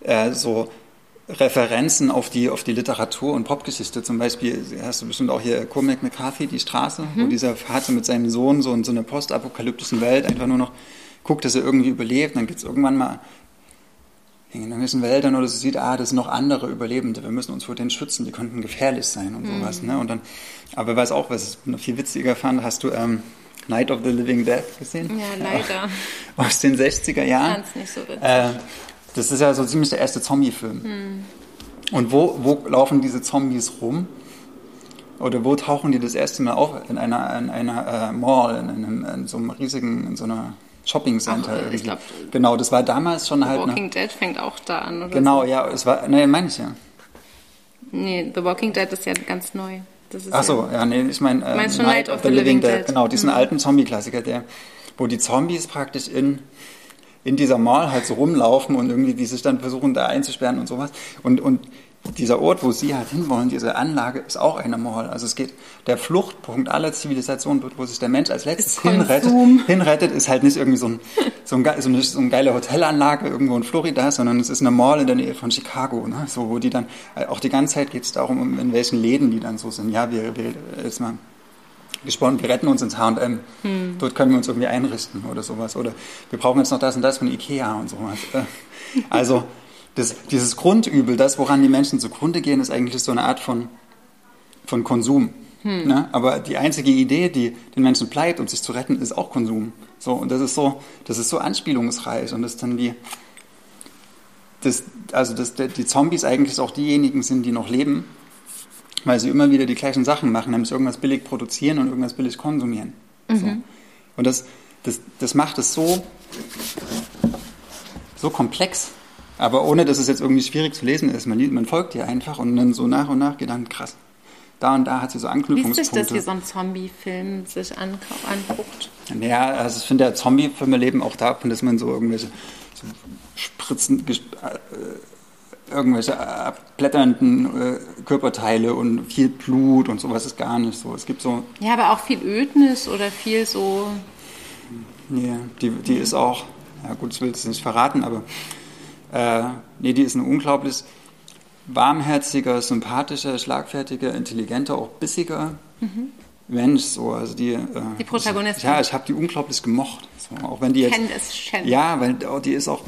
Speaker 2: äh, so Referenzen auf die, auf die Literatur und Popgeschichte. Zum Beispiel hast du bestimmt auch hier Cormac McCarthy, die Straße, mhm. wo dieser Vater mit seinem Sohn so in so einer postapokalyptischen Welt einfach nur noch guckt, dass er irgendwie überlebt. Dann gibt es irgendwann mal in irgendwelchen Wäldern oder so sieht, ah, das sind noch andere Überlebende, wir müssen uns vor denen schützen, die könnten gefährlich sein und mhm. sowas. Ne? Und dann, aber weiß auch, was ich noch viel witziger fand, hast du ähm, Night of the Living Dead gesehen?
Speaker 1: Ja, leider.
Speaker 2: Aus den 60er Jahren.
Speaker 1: Fand's nicht so witzig.
Speaker 2: Äh, das ist ja so ziemlich der erste Zombie-Film. Hm. Und wo, wo laufen diese Zombies rum? Oder wo tauchen die das erste Mal auf? In einer, in einer äh, Mall, in, einem, in so einem riesigen, in so einer Shopping Center.
Speaker 1: Ach, ich glaub,
Speaker 2: genau, das war damals schon
Speaker 1: The
Speaker 2: halt.
Speaker 1: Walking eine, Dead fängt auch da an, oder?
Speaker 2: Genau, so. ja, es war, nee, meine ich ja.
Speaker 1: Nee, The Walking Dead ist ja ganz neu.
Speaker 2: Ach so, ja, nee, ich meine
Speaker 1: äh, Night, Night of, of the, the Living, Living Dead. Dead.
Speaker 2: Genau, diesen mhm. alten Zombie-Klassiker, der, wo die Zombies praktisch in in dieser Mall halt so rumlaufen und irgendwie die sich dann versuchen da einzusperren und sowas. Und, und dieser Ort, wo sie halt hinwollen, diese Anlage ist auch eine Mall. Also es geht, der Fluchtpunkt aller Zivilisationen, wo sich der Mensch als letztes hinrettet, hinrettet, ist halt nicht irgendwie so, ein, so, ein, so, eine, so eine geile Hotelanlage irgendwo in Florida, sondern es ist eine Mall in der Nähe von Chicago, ne? so, wo die dann, auch die ganze Zeit geht es darum, in welchen Läden die dann so sind. Ja, wir, wir jetzt mal gesponnen, wir retten uns ins H&M. Hm. Dort können wir uns irgendwie einrichten oder sowas. Oder wir brauchen jetzt noch das und das von Ikea und sowas. Äh, also das, dieses Grundübel, das, woran die Menschen zugrunde gehen, ist eigentlich so eine Art von, von Konsum. Hm. Ne? Aber die einzige Idee, die den Menschen bleibt, um sich zu retten, ist auch Konsum. So, und das ist so, das ist so anspielungsreich und das ist dann wie, das, also das, die Zombies eigentlich auch diejenigen sind, die noch leben weil sie immer wieder die gleichen Sachen machen, nämlich irgendwas billig produzieren und irgendwas billig konsumieren. Mhm. So. Und das, das, das macht es so, so komplex, aber ohne dass es jetzt irgendwie schwierig zu lesen ist. Man, man folgt ihr einfach und dann so nach und nach geht dann krass. Da und da hat sie so Anknüpfungspunkte. Wie ist
Speaker 1: das, dass wie so ein Zombie-Film sich anguckt?
Speaker 2: Naja, also ich finde, Zombie-Filme leben auch davon, dass man so irgendwelche so Spritzen, äh, irgendwelche abblätternden äh, Körperteile und viel Blut und sowas ist gar nicht so. Es gibt so.
Speaker 1: Ja, aber auch viel Ödnis oder viel so.
Speaker 2: Nee, die, die ist auch, ja gut, ich will es nicht verraten, aber äh, nee, die ist ein unglaublich warmherziger, sympathischer, schlagfertiger, intelligenter, auch bissiger mhm. Mensch. So, also die, äh,
Speaker 1: die Protagonistin.
Speaker 2: ja, ich habe die unglaublich gemocht. So, auch wenn die jetzt,
Speaker 1: Candice
Speaker 2: Ja, weil die ist auch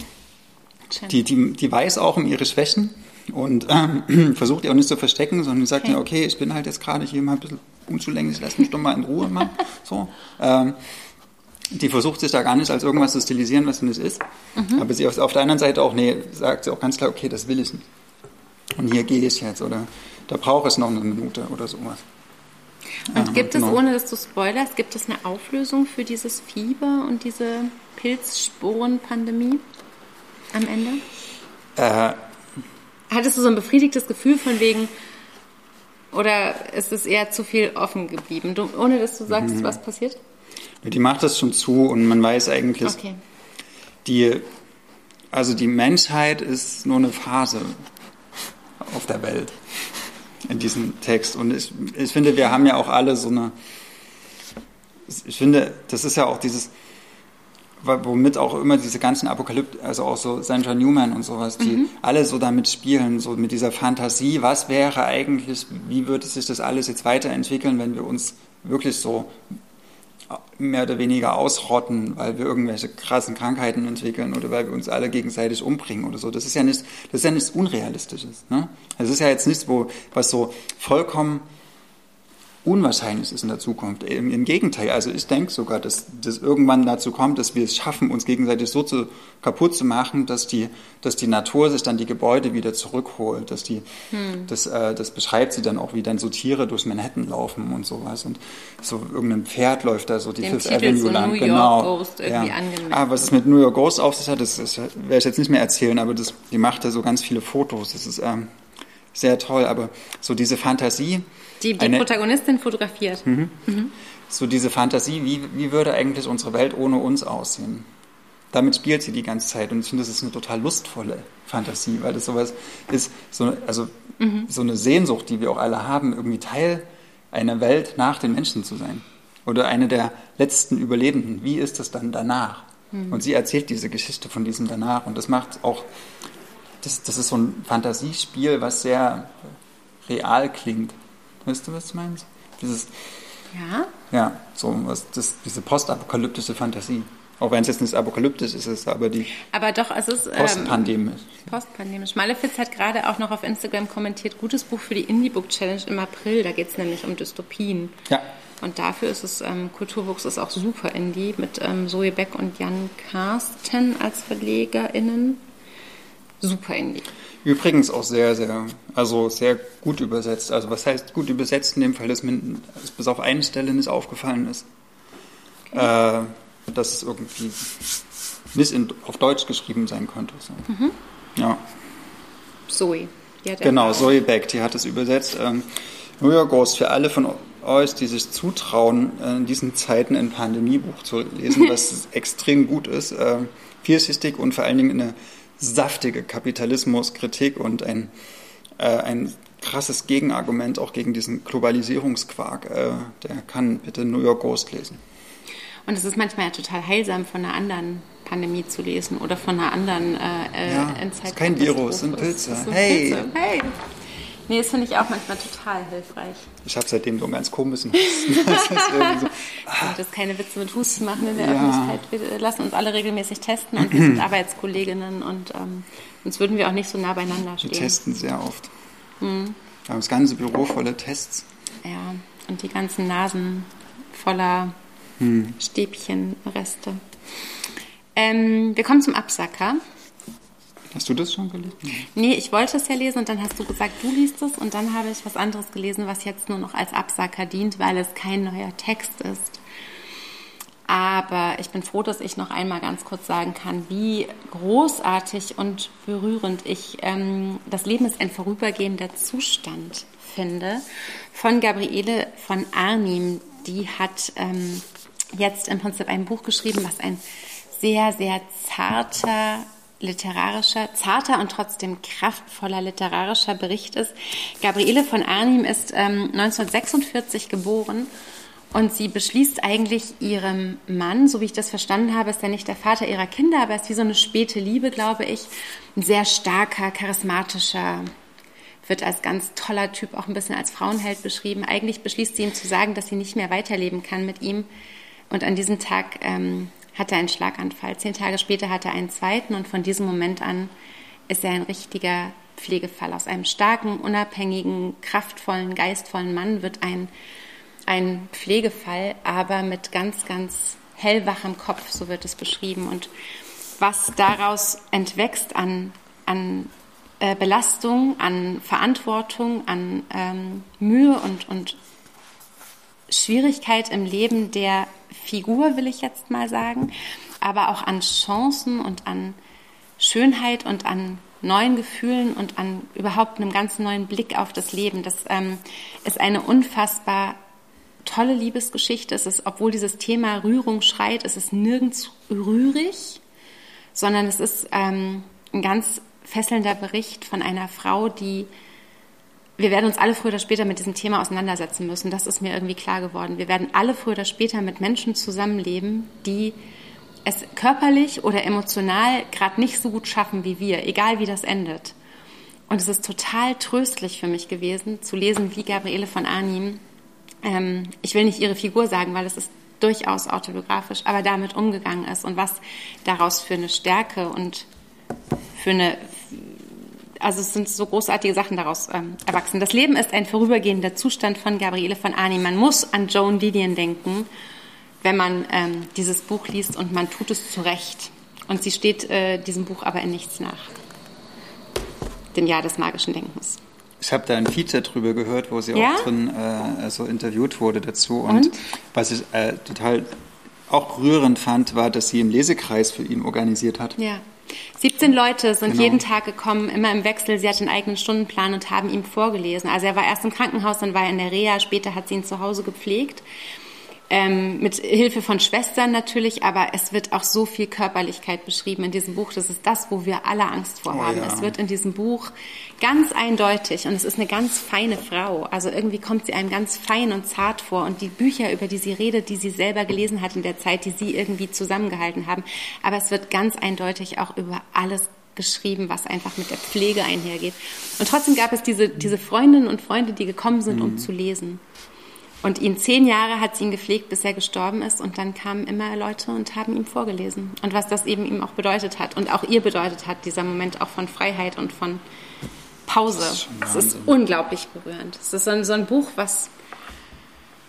Speaker 2: die, die, die weiß auch um ihre Schwächen und ähm, versucht die auch nicht zu verstecken, sondern die sagt okay. ja, okay, ich bin halt jetzt gerade hier mal ein bisschen unzulänglich, lass mich doch mal in Ruhe machen. So. Ähm, die versucht sich da gar nicht als irgendwas zu stilisieren, was sie nicht ist. Mhm. Aber sie auf, auf der anderen Seite auch, nee, sagt sie auch ganz klar, okay, das will ich nicht. Und hier gehe ich jetzt oder da brauche ich noch eine Minute oder sowas.
Speaker 1: Und ja, gibt es, genau. ohne dass du spoilerst, gibt es eine Auflösung für dieses Fieber und diese Pilzsporenpandemie? am Ende?
Speaker 2: Äh,
Speaker 1: Hattest du so ein befriedigtes Gefühl von wegen, oder ist es eher zu viel offen geblieben, du, ohne dass du sagst, mhm. was passiert?
Speaker 2: Die macht das schon zu und man weiß eigentlich,
Speaker 1: okay.
Speaker 2: die, also die Menschheit ist nur eine Phase auf der Welt in diesem Text. Und ich, ich finde, wir haben ja auch alle so eine, ich finde, das ist ja auch dieses, womit auch immer diese ganzen Apokalypten, also auch so Sandra Newman und sowas, die mhm. alle so damit spielen, so mit dieser Fantasie, was wäre eigentlich, wie würde sich das alles jetzt weiterentwickeln, wenn wir uns wirklich so mehr oder weniger ausrotten, weil wir irgendwelche krassen Krankheiten entwickeln oder weil wir uns alle gegenseitig umbringen oder so. Das ist ja nicht, das ist ja nichts Unrealistisches. Ne? Das ist ja jetzt nichts, wo, was so vollkommen unwahrscheinlich ist in der Zukunft. Im, im Gegenteil, also ich denke sogar, dass das irgendwann dazu kommt, dass wir es schaffen, uns gegenseitig so zu, kaputt zu machen, dass die, dass die Natur sich dann die Gebäude wieder zurückholt. Dass die, hm. das, äh, das beschreibt sie dann auch, wie dann so Tiere durch Manhattan laufen und sowas. Und so irgendein Pferd läuft da so die
Speaker 1: Dem Fifth Titel Avenue so lang. New York genau. Ghost irgendwie ja. angemeldet.
Speaker 2: Ah, was es mit New York Ghost auf sich hat, das, das werde ich jetzt nicht mehr erzählen, aber das, die macht da so ganz viele Fotos. Das ist ähm, sehr toll. Aber so diese Fantasie,
Speaker 1: die die eine, Protagonistin fotografiert.
Speaker 2: Mhm. Mhm. so diese Fantasie, wie, wie würde eigentlich unsere Welt ohne uns aussehen? Damit spielt sie die ganze Zeit und ich finde, das ist eine total lustvolle Fantasie, weil das sowas ist, so, also mhm. so eine Sehnsucht, die wir auch alle haben, irgendwie Teil einer Welt nach den Menschen zu sein. Oder eine der letzten Überlebenden. Wie ist das dann danach? Mhm. Und sie erzählt diese Geschichte von diesem danach und das macht auch, das, das ist so ein Fantasiespiel, was sehr real klingt. Weißt du, was du meinst? Dieses,
Speaker 1: ja.
Speaker 2: Ja, so was, das, diese postapokalyptische Fantasie. Auch wenn es jetzt nicht apokalyptisch ist, ist es aber die
Speaker 1: aber doch, es ist,
Speaker 2: ähm, postpandemisch.
Speaker 1: Ähm, postpandemisch. Malefiz hat gerade auch noch auf Instagram kommentiert, gutes Buch für die Indie-Book Challenge im April. Da geht es nämlich um Dystopien.
Speaker 2: Ja.
Speaker 1: Und dafür ist es, ähm, Kulturwuchs ist auch super Indie mit ähm, Zoe Beck und Jan Karsten als VerlegerInnen. Super Indie.
Speaker 2: Übrigens auch sehr, sehr, also sehr gut übersetzt. Also was heißt gut übersetzt in dem Fall, dass mir bis auf eine Stelle nicht aufgefallen ist. Okay. Äh, dass es irgendwie nicht in, auf Deutsch geschrieben sein könnte. So. Mhm. Ja.
Speaker 1: Zoe.
Speaker 2: genau, Zoe Beck, die hat es übersetzt. Ähm, New York Ghost für alle von euch, die sich zutrauen, äh, in diesen Zeiten ein Pandemiebuch zu lesen, was extrem gut ist, äh, vielschichtig und vor allen Dingen eine saftige Kapitalismuskritik und ein, äh, ein krasses Gegenargument auch gegen diesen Globalisierungsquark, äh, der kann bitte New York Ghost lesen.
Speaker 1: Und es ist manchmal ja total heilsam, von einer anderen Pandemie zu lesen oder von einer anderen äh,
Speaker 2: äh ja, Endzeit. Ist kein Virus, sind Pilze. Sind hey. Pilze.
Speaker 1: hey! Nee, das finde ich auch manchmal total hilfreich.
Speaker 2: Ich habe seitdem so einen ganz komischen Husten. Das
Speaker 1: ist so, ah. das keine Witze mit Husten machen in der ja. Öffentlichkeit. Wir lassen uns alle regelmäßig testen und wir sind Arbeitskolleginnen und ähm, sonst würden wir auch nicht so nah beieinander stehen.
Speaker 2: Wir testen sehr oft. Mhm. Wir haben das ganze Büro voller Tests.
Speaker 1: Ja, und die ganzen Nasen voller hm. Stäbchenreste. Ähm, wir kommen zum Absacker.
Speaker 2: Hast du das schon gelesen?
Speaker 1: Nee, ich wollte es ja lesen und dann hast du gesagt, du liest es und dann habe ich was anderes gelesen, was jetzt nur noch als Absacker dient, weil es kein neuer Text ist. Aber ich bin froh, dass ich noch einmal ganz kurz sagen kann, wie großartig und berührend ich ähm, Das Leben ist ein vorübergehender Zustand finde von Gabriele von Arnim. Die hat ähm, jetzt im Prinzip ein Buch geschrieben, was ein sehr, sehr zarter literarischer, zarter und trotzdem kraftvoller literarischer Bericht ist. Gabriele von Arnim ist ähm, 1946 geboren und sie beschließt eigentlich ihrem Mann, so wie ich das verstanden habe, ist er nicht der Vater ihrer Kinder, aber ist wie so eine späte Liebe, glaube ich. Ein sehr starker, charismatischer, wird als ganz toller Typ auch ein bisschen als Frauenheld beschrieben. Eigentlich beschließt sie ihm zu sagen, dass sie nicht mehr weiterleben kann mit ihm, und an diesem Tag ähm, hat er einen Schlaganfall. Zehn Tage später hat er einen zweiten und von diesem Moment an ist er ein richtiger Pflegefall. Aus einem starken, unabhängigen, kraftvollen, geistvollen Mann wird ein, ein Pflegefall, aber mit ganz, ganz hellwachem Kopf, so wird es beschrieben. Und was daraus entwächst an, an äh, Belastung, an Verantwortung, an ähm, Mühe und, und Schwierigkeit im Leben der Figur, will ich jetzt mal sagen, aber auch an Chancen und an Schönheit und an neuen Gefühlen und an überhaupt einem ganz neuen Blick auf das Leben. Das ähm, ist eine unfassbar tolle Liebesgeschichte. Es ist, obwohl dieses Thema Rührung schreit, es ist nirgends rührig, sondern es ist ähm, ein ganz fesselnder Bericht von einer Frau, die wir werden uns alle früher oder später mit diesem Thema auseinandersetzen müssen. Das ist mir irgendwie klar geworden. Wir werden alle früher oder später mit Menschen zusammenleben, die es körperlich oder emotional gerade nicht so gut schaffen wie wir, egal wie das endet. Und es ist total tröstlich für mich gewesen, zu lesen, wie Gabriele von Arnim, ähm, ich will nicht ihre Figur sagen, weil es ist durchaus autobiografisch, aber damit umgegangen ist und was daraus für eine Stärke und für eine, also es sind so großartige Sachen daraus ähm, erwachsen. Das Leben ist ein vorübergehender Zustand von Gabriele von Arni. Man muss an Joan Didion denken, wenn man ähm, dieses Buch liest und man tut es zu Recht. Und sie steht äh, diesem Buch aber in nichts nach. Dem Jahr des magischen Denkens.
Speaker 2: Ich habe da ein Feature drüber gehört, wo sie ja? auch drin äh, so interviewt wurde dazu. Und, und? was ich äh, total auch rührend fand, war, dass sie einen Lesekreis für ihn organisiert hat.
Speaker 1: Ja. 17 Leute sind genau. jeden Tag gekommen, immer im Wechsel. Sie hat einen eigenen Stundenplan und haben ihm vorgelesen. Also er war erst im Krankenhaus, dann war er in der Reha, später hat sie ihn zu Hause gepflegt. Ähm, mit Hilfe von Schwestern natürlich, aber es wird auch so viel Körperlichkeit beschrieben in diesem Buch. Das ist das, wo wir alle Angst vor
Speaker 2: Oh
Speaker 1: haben.
Speaker 2: ja.
Speaker 1: Es wird in diesem Buch ganz eindeutig und es ist eine ganz feine Frau. Also irgendwie kommt sie einem ganz fein und zart vor und die Bücher, über die sie redet, die sie selber gelesen hat in der Zeit, die sie irgendwie zusammengehalten haben. Aber es wird ganz eindeutig auch über alles geschrieben, was einfach mit der Pflege einhergeht. Und trotzdem gab es diese, diese Freundinnen und Freunde, die gekommen sind, um zu lesen. Und ihn zehn Jahre hat sie ihn gepflegt, bis er gestorben ist. Und dann kamen immer Leute und haben ihm vorgelesen. Und was das eben ihm auch bedeutet hat. Und auch ihr bedeutet hat, dieser Moment auch von Freiheit und von Pause. Es ist unglaublich berührend. Es ist so ein, so ein Buch, was,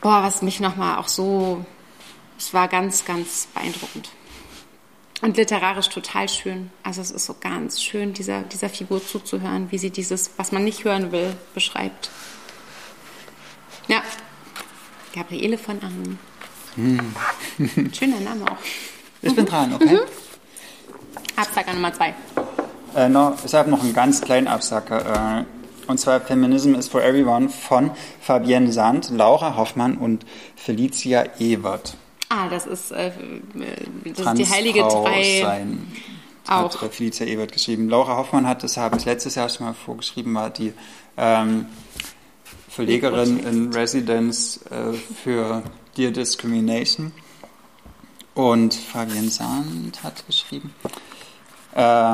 Speaker 1: boah, was mich nochmal auch so, es war ganz, ganz beeindruckend. Und literarisch total schön. Also es ist so ganz schön, dieser, dieser Figur zuzuhören, wie sie dieses, was man nicht hören will, beschreibt. Ja, Gabriele von Arnim. Schöner Name auch.
Speaker 2: Ich bin dran, okay?
Speaker 1: Absager Nummer zwei.
Speaker 2: Äh, noch, ich habe noch einen ganz kleinen Absacker. Äh, und zwar Feminism is for Everyone von Fabienne Sand, Laura Hoffmann und Felicia Ewert.
Speaker 1: Ah, das ist, äh, das ist die heilige Drei.
Speaker 2: Sein,
Speaker 1: auch.
Speaker 2: Hat Felicia Ewert geschrieben. Laura Hoffmann hat, das habe ich letztes Jahr schon mal vorgeschrieben, war die ähm, Verlegerin in Residence äh, für Dear Discrimination. Und Fabienne Sand hat geschrieben. Äh,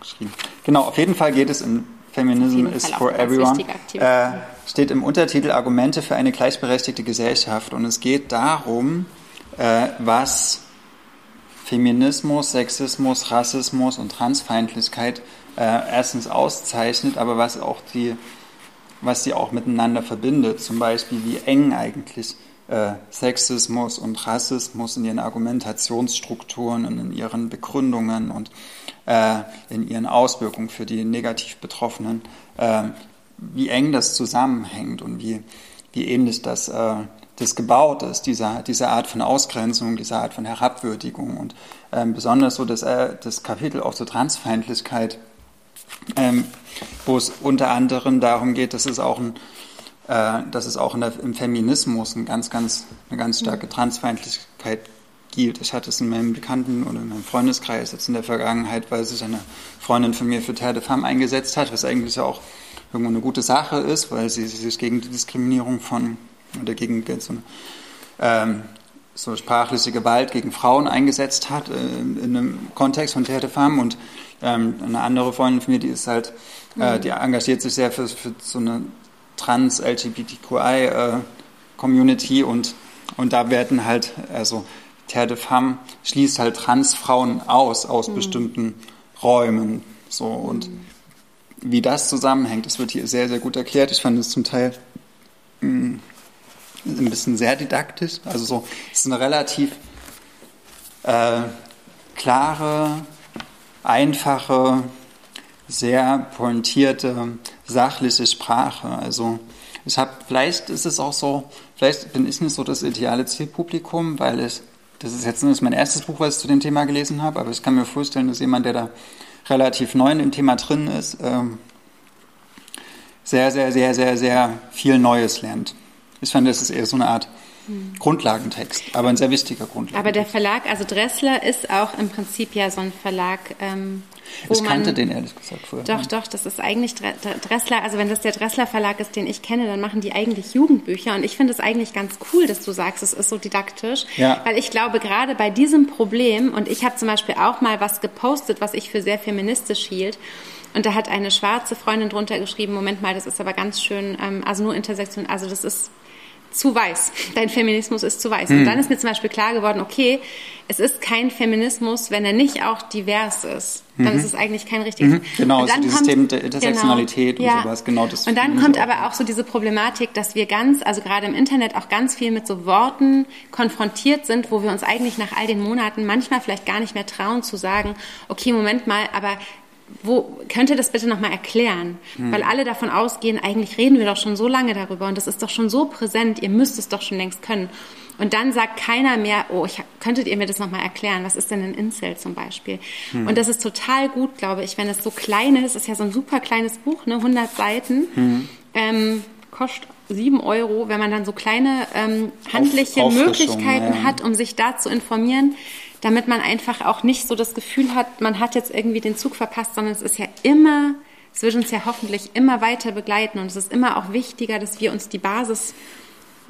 Speaker 2: geschrieben. Genau, auf jeden Fall geht es in Feminism is for Everyone. Äh, steht im Untertitel Argumente für eine gleichberechtigte Gesellschaft. Und es geht darum, äh, was Feminismus, Sexismus, Rassismus und Transfeindlichkeit äh, erstens auszeichnet, aber was auch die, was sie auch miteinander verbindet. Zum Beispiel, wie eng eigentlich äh, Sexismus und Rassismus in ihren Argumentationsstrukturen und in ihren Begründungen und äh, in ihren Auswirkungen für die negativ Betroffenen, äh, wie eng das zusammenhängt und wie, wie ähnlich das, äh, das gebaut ist, diese, diese Art von Ausgrenzung, diese Art von Herabwürdigung und ähm, besonders so das, äh, das Kapitel auch zur Transfeindlichkeit, ähm, wo es unter anderem darum geht, dass es auch ein äh, dass es auch der, im Feminismus ein ganz, ganz, eine ganz starke Transfeindlichkeit gibt. Ich hatte es in meinem Bekannten- oder in meinem Freundeskreis jetzt in der Vergangenheit, weil sich eine Freundin von mir für Terre de Femme eingesetzt hat, was eigentlich auch irgendwo eine gute Sache ist, weil sie sich gegen die Diskriminierung von oder gegen so eine ähm, so sprachliche Gewalt gegen Frauen eingesetzt hat, äh, in einem Kontext von Terre de Femme und ähm, eine andere Freundin von mir, die ist halt, äh, die engagiert sich sehr für, für so eine Trans-LGBTQI-Community und, und da werden halt, also Terre de Femme schließt halt Transfrauen aus, aus bestimmten Räumen. So und wie das zusammenhängt, das wird hier sehr, sehr gut erklärt. Ich fand es zum Teil mh, ein bisschen sehr didaktisch. Also so, es ist eine relativ äh, klare, einfache, sehr pointierte, sachliche Sprache. Also ich habe, vielleicht ist es auch so, vielleicht bin ich nicht so das ideale Zielpublikum, weil ich, das ist jetzt nicht mein erstes Buch, was ich zu dem Thema gelesen habe, aber ich kann mir vorstellen, dass jemand, der da relativ neu in dem Thema drin ist, ähm, sehr, sehr, sehr, sehr, sehr viel Neues lernt. Ich fand, das ist eher so eine Art Grundlagentext, aber ein sehr wichtiger Grundlagentext.
Speaker 1: Aber der Verlag, also Dressler ist auch im Prinzip ja so ein Verlag, ähm, wo
Speaker 2: ich kannte
Speaker 1: man...
Speaker 2: den ehrlich gesagt vorher.
Speaker 1: Doch, doch, das ist eigentlich Dre- Dre- Dressler. Also wenn das der Dressler Verlag ist, den ich kenne, dann machen die eigentlich Jugendbücher. Und ich finde es eigentlich ganz cool, dass du sagst, es ist so didaktisch.
Speaker 2: Ja.
Speaker 1: Weil ich glaube, gerade bei diesem Problem, und ich habe zum Beispiel auch mal was gepostet, was ich für sehr feministisch hielt. Und da hat eine schwarze Freundin drunter geschrieben, Moment mal, das ist aber ganz schön, ähm, also nur Intersektion, also das ist zu weiß. Dein Feminismus ist zu weiß.
Speaker 2: Hm.
Speaker 1: Und dann ist mir zum Beispiel klar geworden, okay, es ist kein Feminismus, wenn er nicht auch divers ist. Dann ist es eigentlich kein richtiges.
Speaker 2: Genau,
Speaker 1: Und
Speaker 2: so
Speaker 1: dann
Speaker 2: dieses
Speaker 1: kommt-
Speaker 2: Thema der Intersektionalität und
Speaker 1: ja.
Speaker 2: sowas, genau das
Speaker 1: Und dann kommt aber auch so diese Problematik, dass wir ganz, also gerade im Internet auch ganz viel mit so Worten konfrontiert sind, wo wir uns eigentlich nach all den Monaten manchmal vielleicht gar nicht mehr trauen zu sagen, okay, Moment mal, aber wo könnt ihr das bitte nochmal erklären?
Speaker 2: Hm.
Speaker 1: Weil alle davon ausgehen, eigentlich reden wir doch schon so lange darüber und das ist doch schon so präsent, ihr müsst es doch schon längst können. Und dann sagt keiner mehr, oh, ich, könntet ihr mir das nochmal erklären? Was ist denn ein Incel zum Beispiel?
Speaker 2: Hm.
Speaker 1: Und das ist total gut, glaube ich, wenn es so klein ist. Es ist ja so ein super kleines Buch, ne, 100 Seiten.
Speaker 2: Hm.
Speaker 1: Ähm, kostet sieben Euro, wenn man dann so kleine ähm, handliche
Speaker 2: Auf-
Speaker 1: Möglichkeiten
Speaker 2: ja.
Speaker 1: hat, um sich da zu informieren, damit man einfach auch nicht so das Gefühl hat, man hat jetzt irgendwie den Zug verpasst, sondern es ist ja immer, es wird uns ja hoffentlich immer weiter begleiten und es ist immer auch wichtiger, dass wir uns die Basis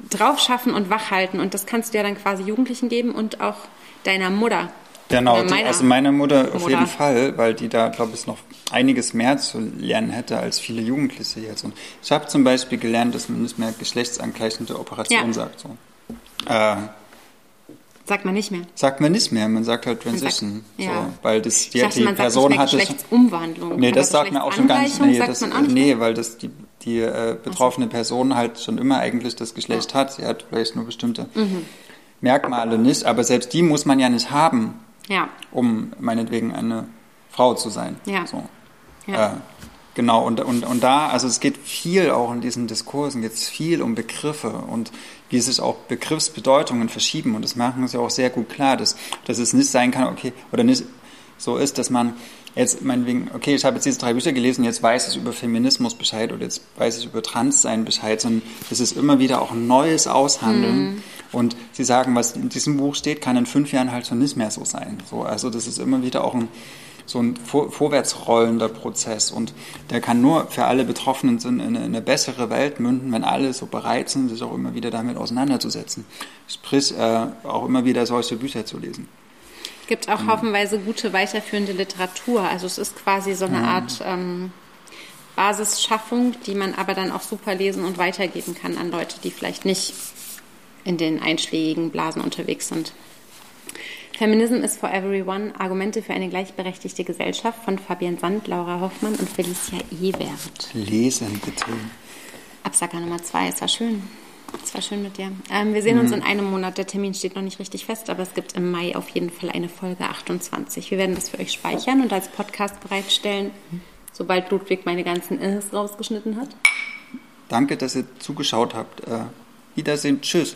Speaker 1: drauf schaffen und wach halten und das kannst du ja dann quasi Jugendlichen geben und auch deiner Mutter.
Speaker 2: Genau, die,
Speaker 1: meiner
Speaker 2: also meine Mutter auf
Speaker 1: Mutter.
Speaker 2: jeden Fall, weil die da, glaube ich, noch einiges mehr zu lernen hätte als viele Jugendliche jetzt. Und ich habe zum Beispiel gelernt, dass man nicht mehr geschlechtsangleichende Operation
Speaker 1: Ja.
Speaker 2: sagt. So. Äh,
Speaker 1: Sagt man nicht mehr.
Speaker 2: sagt man nicht mehr, man sagt halt
Speaker 1: sagt-
Speaker 2: Transition.
Speaker 1: ja.
Speaker 2: so, weil das, die,
Speaker 1: dachte,
Speaker 2: die
Speaker 1: sagt
Speaker 2: Person hatte
Speaker 1: Geschlechtsumwandlung.
Speaker 2: Nee, das sagt man auch schon gar nicht. Nee,
Speaker 1: sagt
Speaker 2: das, nee weil das die, die äh, betroffene Person halt schon immer eigentlich das Geschlecht hat. Sie hat vielleicht nur bestimmte
Speaker 1: Mhm.
Speaker 2: Merkmale nicht, aber selbst die muss man ja nicht haben,
Speaker 1: Ja,
Speaker 2: um meinetwegen eine Frau zu sein.
Speaker 1: Ja.
Speaker 2: So.
Speaker 1: Ja.
Speaker 2: Äh, genau, und, und, und da, also es geht viel auch in diesen Diskursen, geht es viel um Begriffe und wie sich auch Begriffsbedeutungen verschieben. Und das machen sie auch sehr gut klar, dass, dass es nicht sein kann, okay, oder nicht so ist, dass man jetzt meinetwegen, okay, ich habe jetzt diese drei Bücher gelesen, jetzt weiß ich über Feminismus Bescheid oder jetzt weiß ich über Transsein Bescheid, sondern es ist immer wieder auch ein neues Aushandeln. Und sie sagen, was in diesem Buch steht, kann in fünf Jahren halt schon nicht mehr so sein. So, also das ist immer wieder auch ein, so ein vor, vorwärtsrollender Prozess und der kann nur für alle Betroffenen in eine, eine bessere Welt münden, wenn alle so bereit sind, sich auch immer wieder damit auseinanderzusetzen. Sprich, äh, auch immer wieder solche Bücher zu lesen.
Speaker 1: gibt auch haufenweise gute weiterführende Literatur. Also es ist quasi so eine Art ähm, Basisschaffung, die man aber dann auch super lesen und weitergeben kann an Leute, die vielleicht nicht in den einschlägigen Blasen unterwegs sind. Feminism is for Everyone, Argumente für eine gleichberechtigte Gesellschaft von Fabian Sand, Laura Hoffmann und Felicia Ewert.
Speaker 2: Lesen bitte.
Speaker 1: Absacker Nummer zwei, es war schön. Es war schön mit dir. Ähm, wir sehen uns in einem Monat. Der Termin steht noch nicht richtig fest, aber es gibt im Mai auf jeden Fall eine Folge 28. Wir werden das für euch speichern und als Podcast bereitstellen, sobald Ludwig meine ganzen Ihs rausgeschnitten hat.
Speaker 2: Danke, dass ihr zugeschaut habt. Äh, Wiedersehen. Tschüss.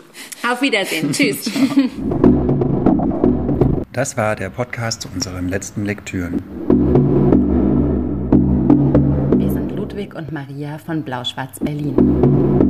Speaker 1: Auf Wiedersehen. Tschüss.
Speaker 2: Das war der Podcast zu unseren letzten Lektüren.
Speaker 1: Wir sind Ludwig und Maria von Blau-Schwarz Berlin.